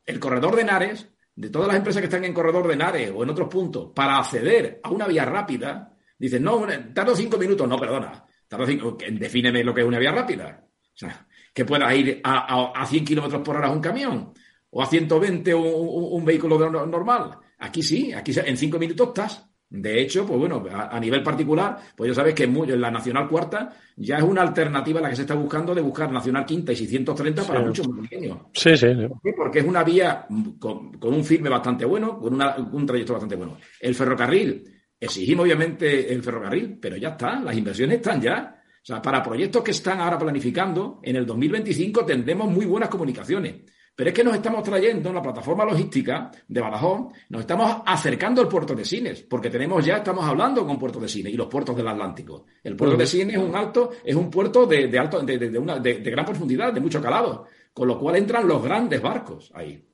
El corredor de Nares, de todas las empresas que están en corredor de Nares o en otros puntos, para acceder a una vía rápida, dicen, no, tardo cinco minutos. No, perdona defíneme lo que es una vía rápida. O sea, que pueda ir a, a, 100 kilómetros por hora un camión o a 120 un, un, vehículo normal. Aquí sí, aquí en cinco minutos estás. De hecho, pues bueno, a, nivel particular, pues ya sabes que en la Nacional Cuarta ya es una alternativa a la que se está buscando de buscar Nacional Quinta y 630 para muchos más pequeños. Sí, sí. Porque es una vía con, un firme bastante bueno, con un trayecto bastante bueno. El ferrocarril Exigimos obviamente el ferrocarril, pero ya está, las inversiones están ya. O sea, para proyectos que están ahora planificando, en el 2025 tendremos muy buenas comunicaciones. Pero es que nos estamos trayendo en la plataforma logística de Badajoz, nos estamos acercando al puerto de Sines, porque tenemos ya, estamos hablando con puertos de Sines y los puertos del Atlántico. El puerto de Sines es un alto, es un puerto de, alto, de, una, de, gran profundidad, de mucho calado, con lo cual entran los grandes barcos ahí.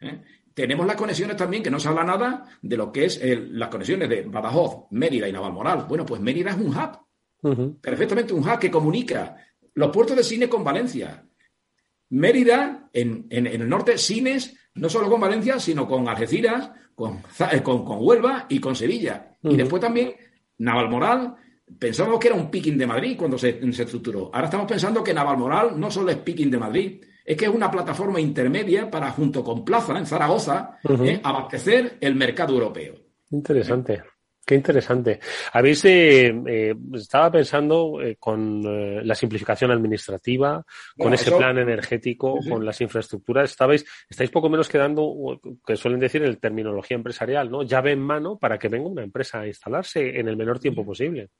¿eh? tenemos las conexiones también, que no se habla nada de lo que es las conexiones de Badajoz, Mérida y Navalmoral. Bueno, pues Mérida es un hub, perfectamente un hub que comunica los puertos de Cine con Valencia. Mérida, en, el norte, Cines, no solo con Valencia, sino con Algeciras, con, eh, con, Huelva y con Sevilla. Y después también Navalmoral, pensábamos que era un picking de Madrid cuando se, se estructuró. Ahora estamos pensando que Navalmoral no solo es picking de Madrid, es que es una plataforma intermedia para, junto con Plaza en Zaragoza, eh, abastecer el mercado europeo. Interesante. Qué interesante. Habéis, eh, eh, estaba pensando con la simplificación administrativa, con ese plan energético, con las infraestructuras. Estabais, estáis poco menos quedando, que suelen decir en terminología empresarial, ¿no? Llave en mano para que venga una empresa a instalarse en el menor tiempo posible.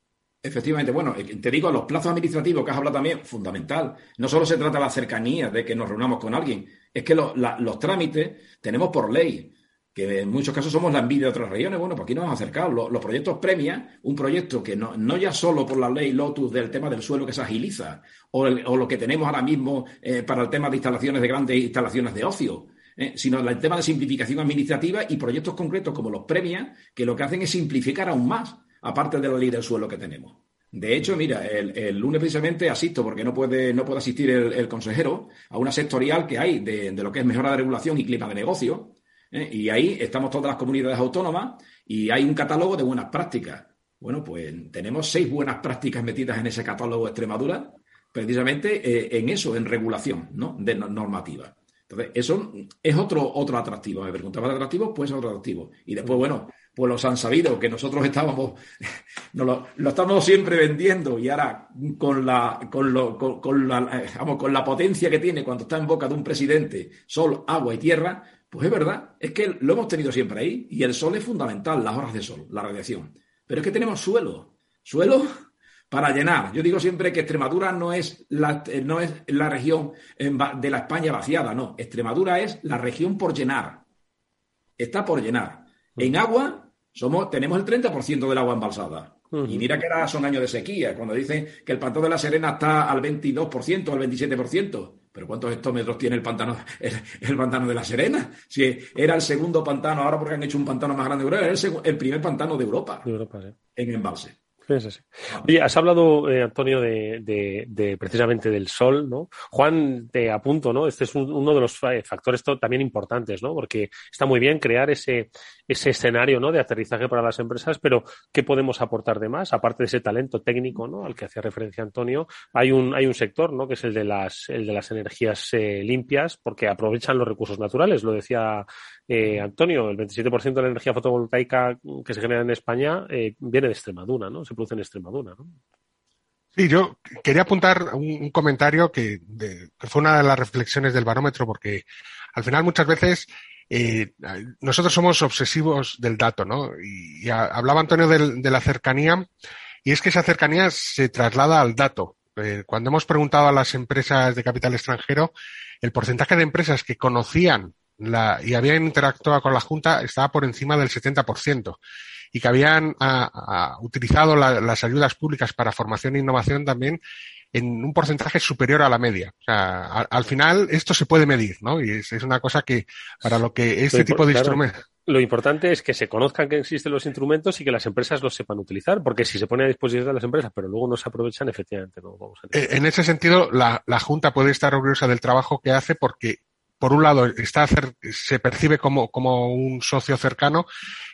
Efectivamente, bueno, eh, te digo, los plazos administrativos que has hablado también, fundamental. No solo se trata de la cercanía, de que nos reunamos con alguien, es que los trámites tenemos por ley, que en muchos casos somos la envidia de otras regiones. Bueno, pues aquí nos hemos acercado. Los, proyectos premia un proyecto que no, no, ya solo por la ley Lotus del tema del suelo que se agiliza, o, lo que tenemos ahora mismo eh, para el tema de instalaciones de grandes instalaciones de ocio, eh, sino el tema de simplificación administrativa y proyectos concretos como los premia, que lo que hacen es simplificar aún más aparte de la ley del suelo que tenemos. De hecho, mira, el, lunes precisamente asisto, porque no puede, no puede asistir el, consejero, a una sectorial que hay de, lo que es mejora de regulación y clima de negocio. ¿Eh? Y ahí estamos todas las comunidades autónomas y hay un catálogo de buenas prácticas. Bueno, pues tenemos seis buenas prácticas metidas en ese catálogo de Extremadura, precisamente eh, en eso, en regulación ¿no? de normativa. Entonces, eso es otro, otro atractivo. Me preguntaba de atractivo, pues es otro atractivo. Y después, bueno, pues los han sabido, que nosotros estábamos, lo, estamos siempre vendiendo y ahora con la, con, lo, con, la, vamos, con la potencia que tiene cuando está en boca de un presidente, sol, agua y tierra, pues es verdad, es que lo hemos tenido siempre ahí y el sol es fundamental, las horas de sol, la radiación. Pero es que tenemos suelo, suelo para llenar. Yo digo siempre que Extremadura no es la, no es la región de la España vaciada, no, Extremadura es la región por llenar, está por llenar. En agua somos, tenemos el 30% del agua embalsada. Y mira que ahora son años de sequía, cuando dicen que el pantano de la Serena está al 22%, al 27%. Pero ¿cuántos hectómetros tiene el pantano, el, pantano de la Serena? Si era el segundo pantano, ahora porque han hecho un pantano más grande de Europa, era el, primer pantano de Europa, en embalse. Oye, has hablado, eh, Antonio, de, precisamente del sol, ¿no? Juan, te apunto, ¿no? Este es uno de los factores también importantes, ¿no? Porque está muy bien crear ese, ese escenario, ¿no? De aterrizaje para las empresas, pero ¿qué podemos aportar de más? Aparte de ese talento técnico, ¿no? Al que hacía referencia Antonio, hay un, hay un sector, ¿no? Que es el de las, el de las energías eh, limpias, porque aprovechan los recursos naturales, lo decía Eh, Antonio, el 27% de la energía fotovoltaica que se genera en España eh, viene de Extremadura, ¿no? Se produce en Extremadura, ¿no? Sí, yo quería apuntar un, comentario que, fue una de las reflexiones del barómetro, porque al final muchas veces eh, nosotros somos obsesivos del dato, ¿no? Y, hablaba Antonio de, la cercanía, y es que esa cercanía se traslada al dato. Cuando hemos preguntado a las empresas de capital extranjero, el porcentaje de empresas que conocían la, y habían interactuado con la Junta estaba por encima del 70% y que habían utilizado las ayudas públicas para formación e innovación también en un porcentaje superior a la media. O sea, al, final esto se puede medir, ¿no? Y es, una cosa que para lo que este tipo de instrumentos... Lo importante es que se conozcan que existen los instrumentos y que las empresas los sepan utilizar, porque si se pone a disposición de las empresas, pero luego no se aprovechan, efectivamente no vamos a eh, En ese sentido, la, la Junta puede estar orgullosa del trabajo que hace porque por un lado, está se percibe como, como un socio cercano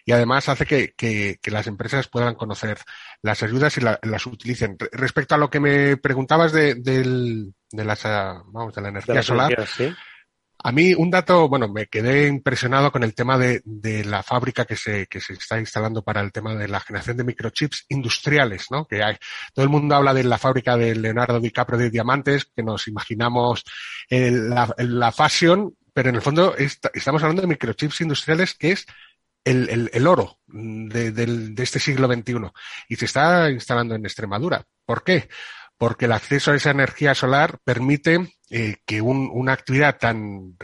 y además hace que, que, las empresas puedan conocer las ayudas y las utilicen. Respecto a lo que me preguntabas de, de, las, vamos, de la energía solar, a mí un dato, bueno, me quedé impresionado con el tema de, de la fábrica que se, que se está instalando para el tema de la generación de microchips industriales, ¿no? Que hay, todo el mundo habla de la fábrica de Leonardo DiCaprio de diamantes, que nos imaginamos la, fashion, pero en el fondo estamos hablando de microchips industriales que es el oro de, de este siglo XXI y se está instalando en Extremadura. ¿Por qué? porque el acceso a esa energía solar permite eh, que un, una actividad tan,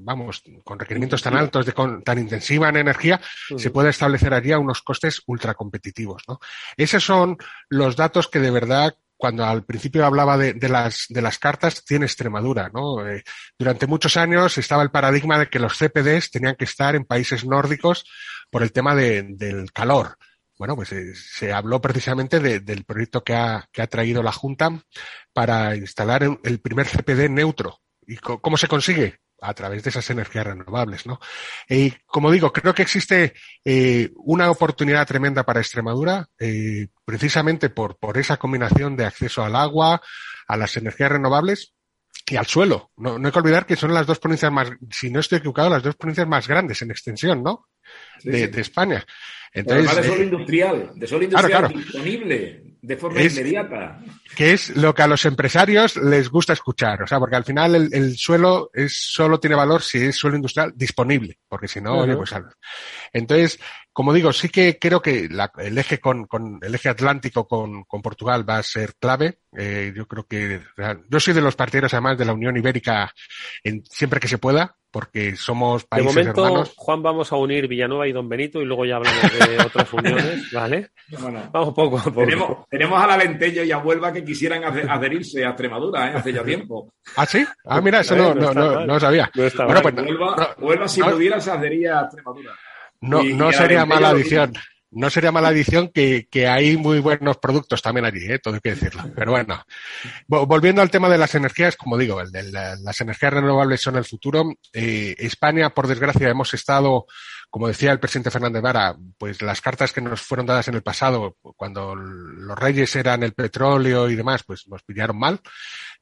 vamos, con requerimientos tan altos, de tan intensiva en energía, se pueda establecer allí a unos costes ultra competitivos. ¿no? Esos son los datos que de verdad cuando al principio hablaba de, de, las, de las cartas, tiene Extremadura, ¿no? Eh, durante muchos años estaba el paradigma de que los CPDs tenían que estar en países nórdicos por el tema de, del calor bueno, pues eh, se habló precisamente del proyecto que ha, que ha traído la Junta para instalar el primer CPD neutro. ¿Y cómo se consigue? a través de esas energías renovables, ¿no? Y como digo, creo que existe eh, una oportunidad tremenda para Extremadura, eh, precisamente por, por esa combinación de acceso al agua, a las energías renovables y al suelo. No, no hay que olvidar que son las dos provincias más, si no estoy equivocado, las dos provincias más grandes en extensión, ¿no? De, de España. Entonces, de suelo eh, industrial, de suelo industrial disponible de forma inmediata. Que es lo que a los empresarios les gusta escuchar, o sea, porque al final el, suelo es solo tiene valor si es suelo industrial disponible, porque si no, oye, pues entonces como digo, sí que creo que el eje con, el eje atlántico con, Portugal va a ser clave. Eh, yo creo que yo soy de los partidarios además de la Unión Ibérica en, siempre que se pueda, porque somos países de momento, Juan, vamos a unir Villanueva y Don Benito y luego ya hablamos de otras uniones, ¿vale? vamos poco a poco. Tenemos, tenemos a la Lentello y a Huelva que quisieran adherirse a Extremadura, ¿eh? Hace ya tiempo. ¿Ah, sí? Ah, mira, eso no, no, no, no, sabía. bueno, pues, Huelva, si pudiera, se adhería a Extremadura. No, no sería mala adición. No sería mala adición que, que hay muy buenos productos también allí, ¿eh? todo hay que decirlo. Pero bueno, volviendo al tema de las energías, como digo, el de las energías renovables son el futuro. Eh, España, por desgracia, hemos estado, como decía el presidente Fernández Vara, pues las cartas que nos fueron dadas en el pasado, cuando los reyes eran el petróleo y demás, pues nos pillaron mal.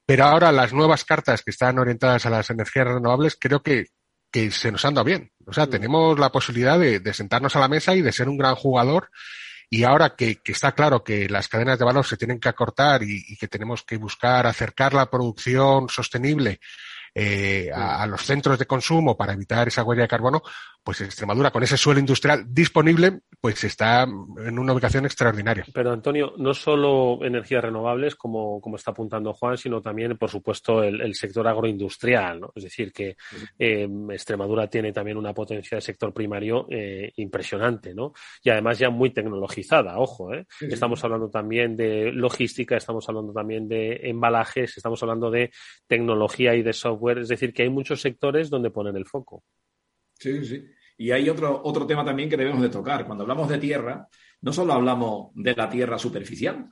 Pero ahora las nuevas cartas que están orientadas a las energías renovables, creo que, que se nos anda bien. O sea, tenemos la posibilidad de, de, sentarnos a la mesa y de ser un gran jugador. Y ahora que, que está claro que las cadenas de valor se tienen que acortar y, y que tenemos que buscar acercar la producción sostenible eh, a, los centros de consumo para evitar esa huella de carbono, pues Extremadura con ese suelo industrial disponible, pues está en una ubicación extraordinaria. Pero Antonio, no solo energías renovables, como, como está apuntando Juan, sino también, por supuesto, el, sector agroindustrial, ¿no? Es decir, que eh, Extremadura tiene también una potencia de sector primario eh, impresionante, ¿no? Y además ya muy tecnologizada, ojo, ¿eh? Estamos hablando también de logística, estamos hablando también de embalajes, estamos hablando de tecnología y de software es decir, que hay muchos sectores donde ponen el foco. Sí, sí. Y hay otro, otro tema también que debemos de tocar. Cuando hablamos de tierra, no solo hablamos de la tierra superficial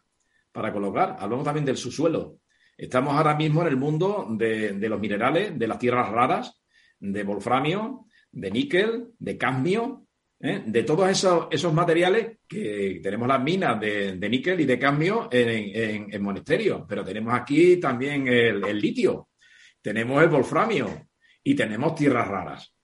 para colocar, hablamos también del subsuelo. Estamos ahora mismo en el mundo de, los minerales, de las tierras raras, de wolframio, de níquel, de cadmio, ¿eh? de todos esos, esos, materiales que tenemos las minas de, níquel y de cadmio en, en, pero tenemos aquí también el litio, tenemos el wolframio y tenemos tierras raras.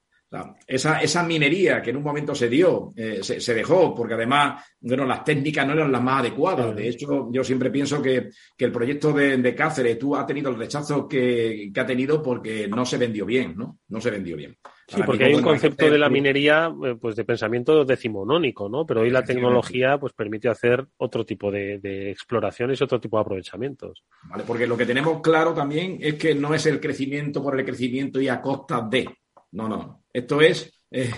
Esa, esa, minería que en un momento se dio, eh, se, dejó, porque además, bueno, las técnicas no eran las más adecuadas. De hecho, yo siempre pienso que, el proyecto de, Cáceres, tú has tenido el rechazo que, ha tenido porque no se vendió bien, ¿no? No se vendió bien. Sí, porque hay un concepto de la minería, eh, pues de pensamiento decimonónico, ¿no? Pero hoy la tecnología, pues permite hacer otro tipo de, de exploraciones y otro tipo de aprovechamientos. Vale, porque lo que tenemos claro también es que no es el crecimiento por el crecimiento y a costa de. No, no. Esto es eh,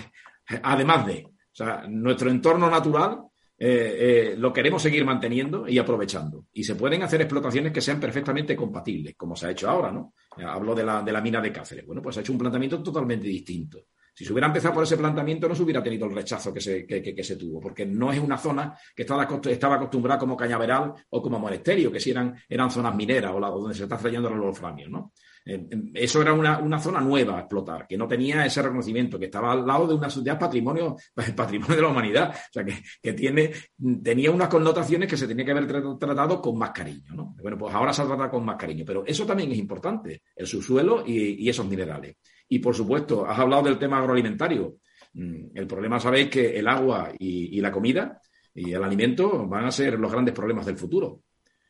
además de. Nuestro entorno natural eh, eh, lo queremos seguir manteniendo y aprovechando. Y se pueden hacer explotaciones que sean perfectamente compatibles, como se ha hecho ahora, ¿no? Hablo de la, de la mina de Cáceres. Bueno, pues ha hecho un planteamiento totalmente distinto. Si se hubiera empezado por ese planteamiento, no se hubiera tenido el rechazo que se, se tuvo, porque no es una zona que estaba, estaba acostumbrada como Cañaveral o como Monasterio, que si eran, eran zonas mineras o la, donde se está trayendo los wolframio, ¿no? Eso era una, zona nueva a explotar, que no tenía ese reconocimiento, que estaba al lado de una ciudad patrimonio, patrimonio de la humanidad, o sea, que, tiene, tenía unas connotaciones que se tenía que haber tratado con más cariño. ¿no? Bueno, pues ahora se ha tratado con más cariño, pero eso también es importante, el subsuelo y, esos minerales. Y por supuesto, has hablado del tema agroalimentario. Mm, el problema, sabéis que el agua y, la comida y el alimento van a ser los grandes problemas del futuro.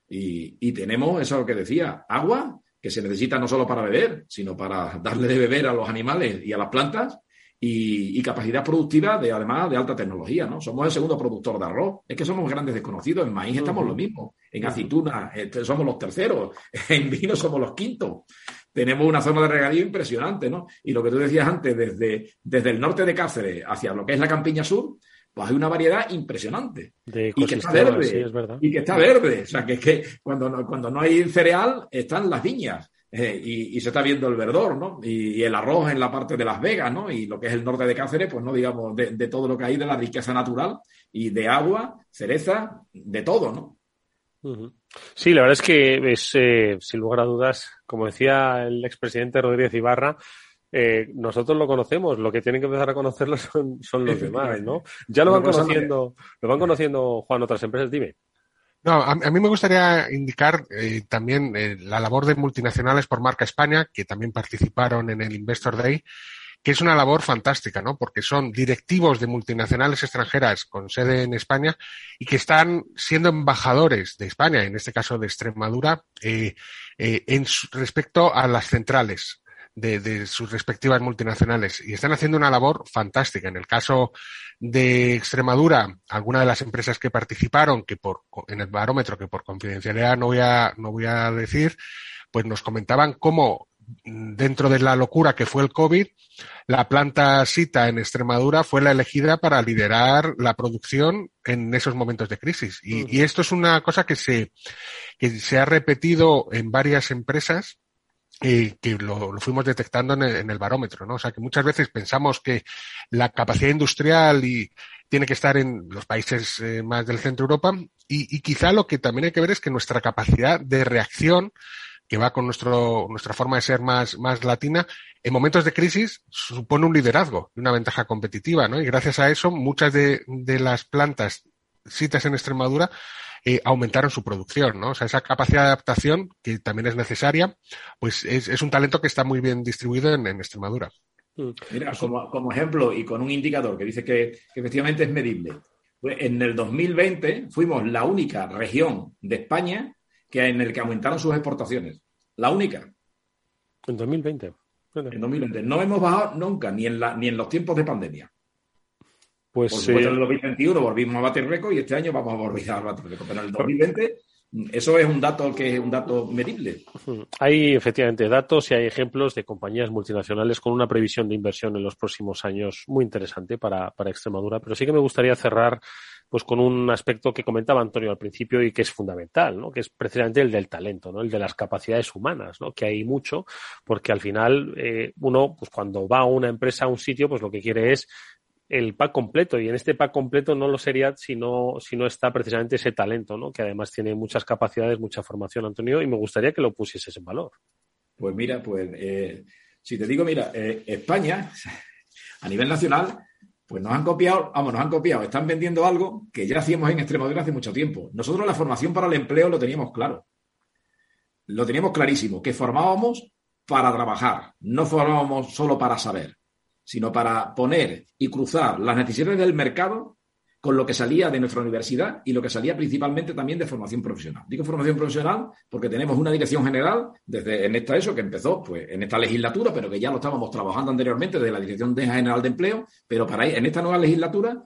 Y, y tenemos, eso es lo que decía, agua que se necesita no solo para beber, sino para darle de beber a los animales y a las plantas, y, capacidad productiva de además de alta tecnología, ¿no? Somos el segundo productor de arroz, es que somos grandes desconocidos, en maíz estamos lo mismo, en aceituna este, somos los terceros, en vino somos los quintos. Tenemos una zona de regadío impresionante, ¿no? Y lo que tú decías antes, desde, desde el norte de Cáceres hacia lo que es la campiña sur, pues hay una variedad impresionante. y que está verde. Y que está verde. O sea, que es que cuando no, cuando no hay cereal, están las viñas. Eh, y, se está viendo el verdor, ¿no? Y, el arroz en la parte de Las Vegas, ¿no? Y lo que es el norte de Cáceres, pues no digamos de, todo lo que hay de la riqueza natural y de agua, cereza, de todo, ¿no? Sí, la verdad es que es, eh, sin lugar a dudas, como decía el expresidente Rodríguez Ibarra, eh, nosotros lo conocemos, lo que tienen que empezar a conocerlo son, los demás, ¿no? Ya lo van conociendo, lo van conociendo, Juan, otras empresas, dime. No, a, mí me gustaría indicar eh, también eh, la labor de multinacionales por marca España, que también participaron en el Investor Day, que es una labor fantástica, ¿no? Porque son directivos de multinacionales extranjeras con sede en España y que están siendo embajadores de España, en este caso de Extremadura, en respecto a las centrales de, sus respectivas multinacionales y están haciendo una labor fantástica. En el caso de Extremadura, algunas de las empresas que participaron, que por, en el barómetro, que por confidencialidad no voy a, no voy a decir, pues nos comentaban cómo dentro de la locura que fue el COVID, la planta SITA en Extremadura fue la elegida para liderar la producción en esos momentos de crisis. Y, y esto es una cosa que se, que se ha repetido en varias empresas eh, que lo, fuimos detectando en el, barómetro, ¿no? O sea, que muchas veces pensamos que la capacidad industrial y tiene que estar en los países eh, más del centro Europa y, quizá lo que también hay que ver es que nuestra capacidad de reacción que va con nuestro, nuestra forma de ser más, más latina, en momentos de crisis supone un liderazgo y una ventaja competitiva, ¿no? Y gracias a eso, muchas de, de las plantas citas en Extremadura eh, aumentaron su producción, ¿no? O sea, esa capacidad de adaptación que también es necesaria, pues es, un talento que está muy bien distribuido en, Extremadura. Mm. Mira, como, ejemplo y con un indicador que dice que, efectivamente es medible. Pues en el 2020 fuimos la única región de España que en el que aumentaron sus exportaciones. La única. En 2020. En 2020. No hemos bajado nunca, ni en, la, ni en los tiempos de pandemia. Pues, Por supuesto, en el 2021 volvimos a batir récord y este año vamos a volver a batir récord. Pero en el 2020 eso es un dato que es un dato medible. Hay efectivamente datos y hay ejemplos de compañías multinacionales con una previsión de inversión en los próximos años muy interesante para, para Extremadura. Pero sí que me gustaría cerrar pues con un aspecto que comentaba Antonio al principio y que es fundamental, ¿no? que es precisamente el del talento, ¿no? el de las capacidades humanas, ¿no? que hay mucho, porque al final eh, uno, pues cuando va a una empresa, a un sitio, pues lo que quiere es el pack completo y en este pack completo no lo sería si no, si no está precisamente ese talento, ¿no? que además tiene muchas capacidades, mucha formación, Antonio, y me gustaría que lo pusieses en valor. Pues mira, pues eh, si te digo, mira, eh, España, a nivel nacional, pues nos han copiado, vamos, nos han copiado, están vendiendo algo que ya hacíamos en Extremadura hace mucho tiempo. Nosotros la formación para el empleo lo teníamos claro. Lo teníamos clarísimo, que formábamos para trabajar, no formábamos solo para saber. Sino para poner y cruzar las necesidades del mercado con lo que salía de nuestra universidad y lo que salía principalmente también de formación profesional. Digo formación profesional porque tenemos una dirección general desde en esta ESO que empezó pues en esta legislatura, pero que ya lo estábamos trabajando anteriormente desde la Dirección General de Empleo, pero para en esta nueva legislatura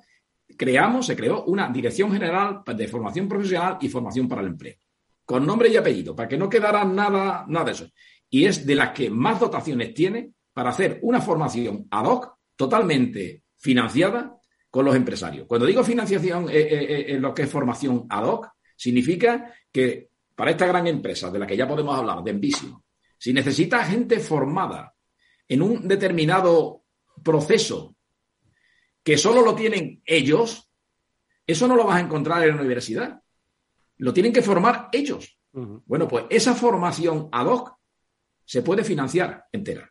creamos, se creó una Dirección General de Formación Profesional y Formación para el Empleo, con nombre y apellido, para que no quedara nada, nada de eso. Y es de las que más dotaciones tiene para hacer una formación ad hoc totalmente financiada con los empresarios. Cuando digo financiación eh, eh, eh, en lo que es formación ad hoc, significa que para esta gran empresa de la que ya podemos hablar, de Envisio, si necesita gente formada en un determinado proceso que solo lo tienen ellos, eso no lo vas a encontrar en la universidad. Lo tienen que formar ellos. Bueno, pues esa formación ad hoc se puede financiar entera.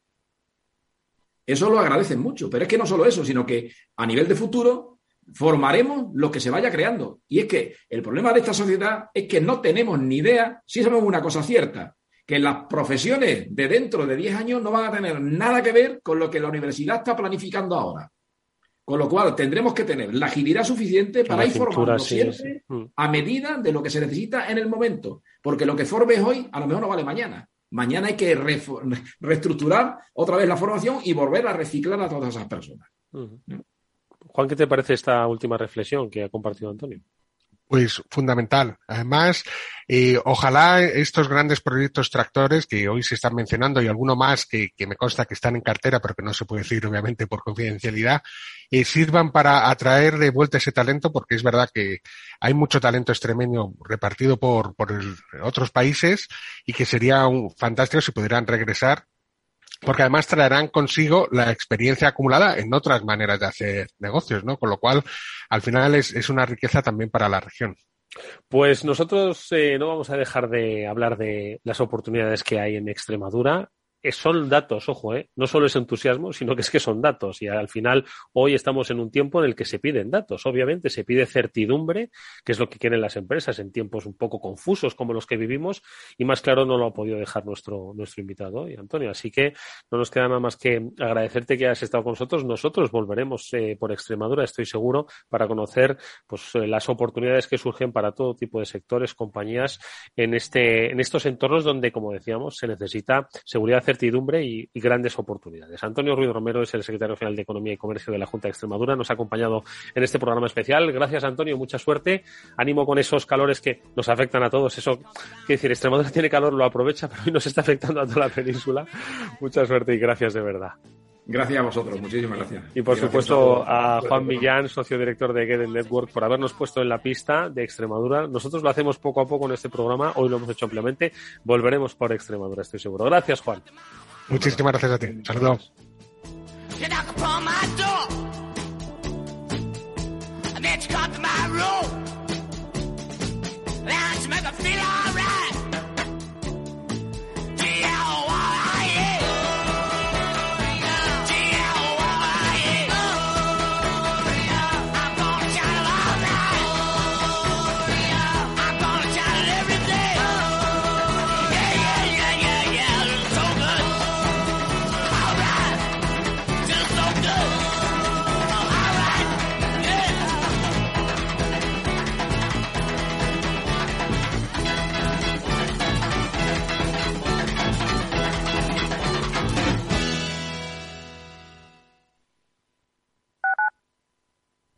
Eso lo agradecen mucho, pero es que no solo eso, sino que a nivel de futuro formaremos lo que se vaya creando. Y es que el problema de esta sociedad es que no tenemos ni idea, si sabemos una cosa cierta, que las profesiones de dentro de 10 años no van a tener nada que ver con lo que la universidad está planificando ahora. Con lo cual tendremos que tener la agilidad suficiente para ir formando siempre mm. a medida de lo que se necesita en el momento. Porque lo que formes hoy a lo mejor no vale mañana. Mañana hay que reestructurar otra vez la formación y volver a reciclar a todas esas personas. Juan, ¿qué te parece esta última reflexión que ha compartido Antonio? Pues fundamental. Además, eh, ojalá estos grandes proyectos tractores que hoy se están mencionando y alguno más que, me consta que están en cartera, pero que no se puede decir obviamente por confidencialidad, eh, sirvan para atraer de vuelta ese talento, porque es verdad que hay mucho talento extremeño repartido por, por otros países y que sería un, fantástico si pudieran regresar porque además traerán consigo la experiencia acumulada en otras maneras de hacer negocios, ¿no? Con lo cual, al final es, es una riqueza también para la región. Pues nosotros eh, no vamos a dejar de hablar de las oportunidades que hay en Extremadura son datos, ojo, ¿eh? no solo es entusiasmo, sino que es que son datos. Y al final, hoy estamos en un tiempo en el que se piden datos. Obviamente, se pide certidumbre, que es lo que quieren las empresas en tiempos un poco confusos como los que vivimos. Y más claro no lo ha podido dejar nuestro, nuestro invitado hoy, Antonio. Así que no nos queda nada más que agradecerte que hayas estado con nosotros. Nosotros volveremos eh, por Extremadura, estoy seguro, para conocer pues, eh, las oportunidades que surgen para todo tipo de sectores, compañías en, este, en estos entornos donde, como decíamos, se necesita seguridad certidumbre y, grandes oportunidades. Antonio Ruiz Romero es el secretario general de Economía y Comercio de la Junta de Extremadura. Nos ha acompañado en este programa especial. Gracias, Antonio. Mucha suerte. Ánimo con esos calores que nos afectan a todos. Eso, quiere decir, Extremadura tiene calor, lo aprovecha, pero hoy nos está afectando a toda la península. Mucha suerte y gracias de verdad. Gracias a vosotros, muchísimas gracias. Y por supuesto a, Juan Millán, socio director de Get Network, por habernos puesto en la pista de Extremadura. Nosotros lo hacemos poco a poco en este programa, hoy lo hemos hecho ampliamente. Volveremos por Extremadura, estoy seguro. Gracias, Juan. Muchísimas gracias a ti. Saludos.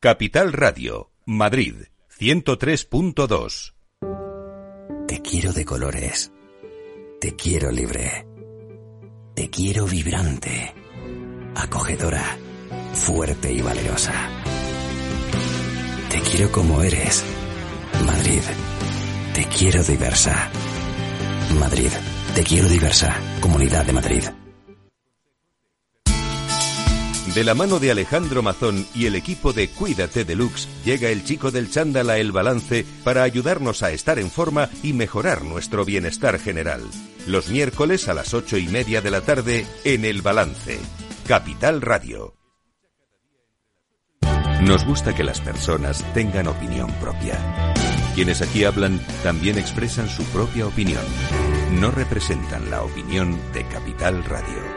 Capital Radio, Madrid, 103.2. Te quiero de colores. Te quiero libre. Te quiero vibrante, acogedora, fuerte y valerosa. Te quiero como eres. Madrid, te quiero diversa. Madrid, te quiero diversa. Comunidad de Madrid. De la mano de Alejandro Mazón y el equipo de Cuídate Deluxe, llega el chico del chándal a El Balance para ayudarnos a estar en forma y mejorar nuestro bienestar general. Los miércoles a las ocho y media de la tarde en El Balance. Capital Radio. Nos gusta que las personas tengan opinión propia. Quienes aquí hablan también expresan su propia opinión. No representan la opinión de Capital Radio.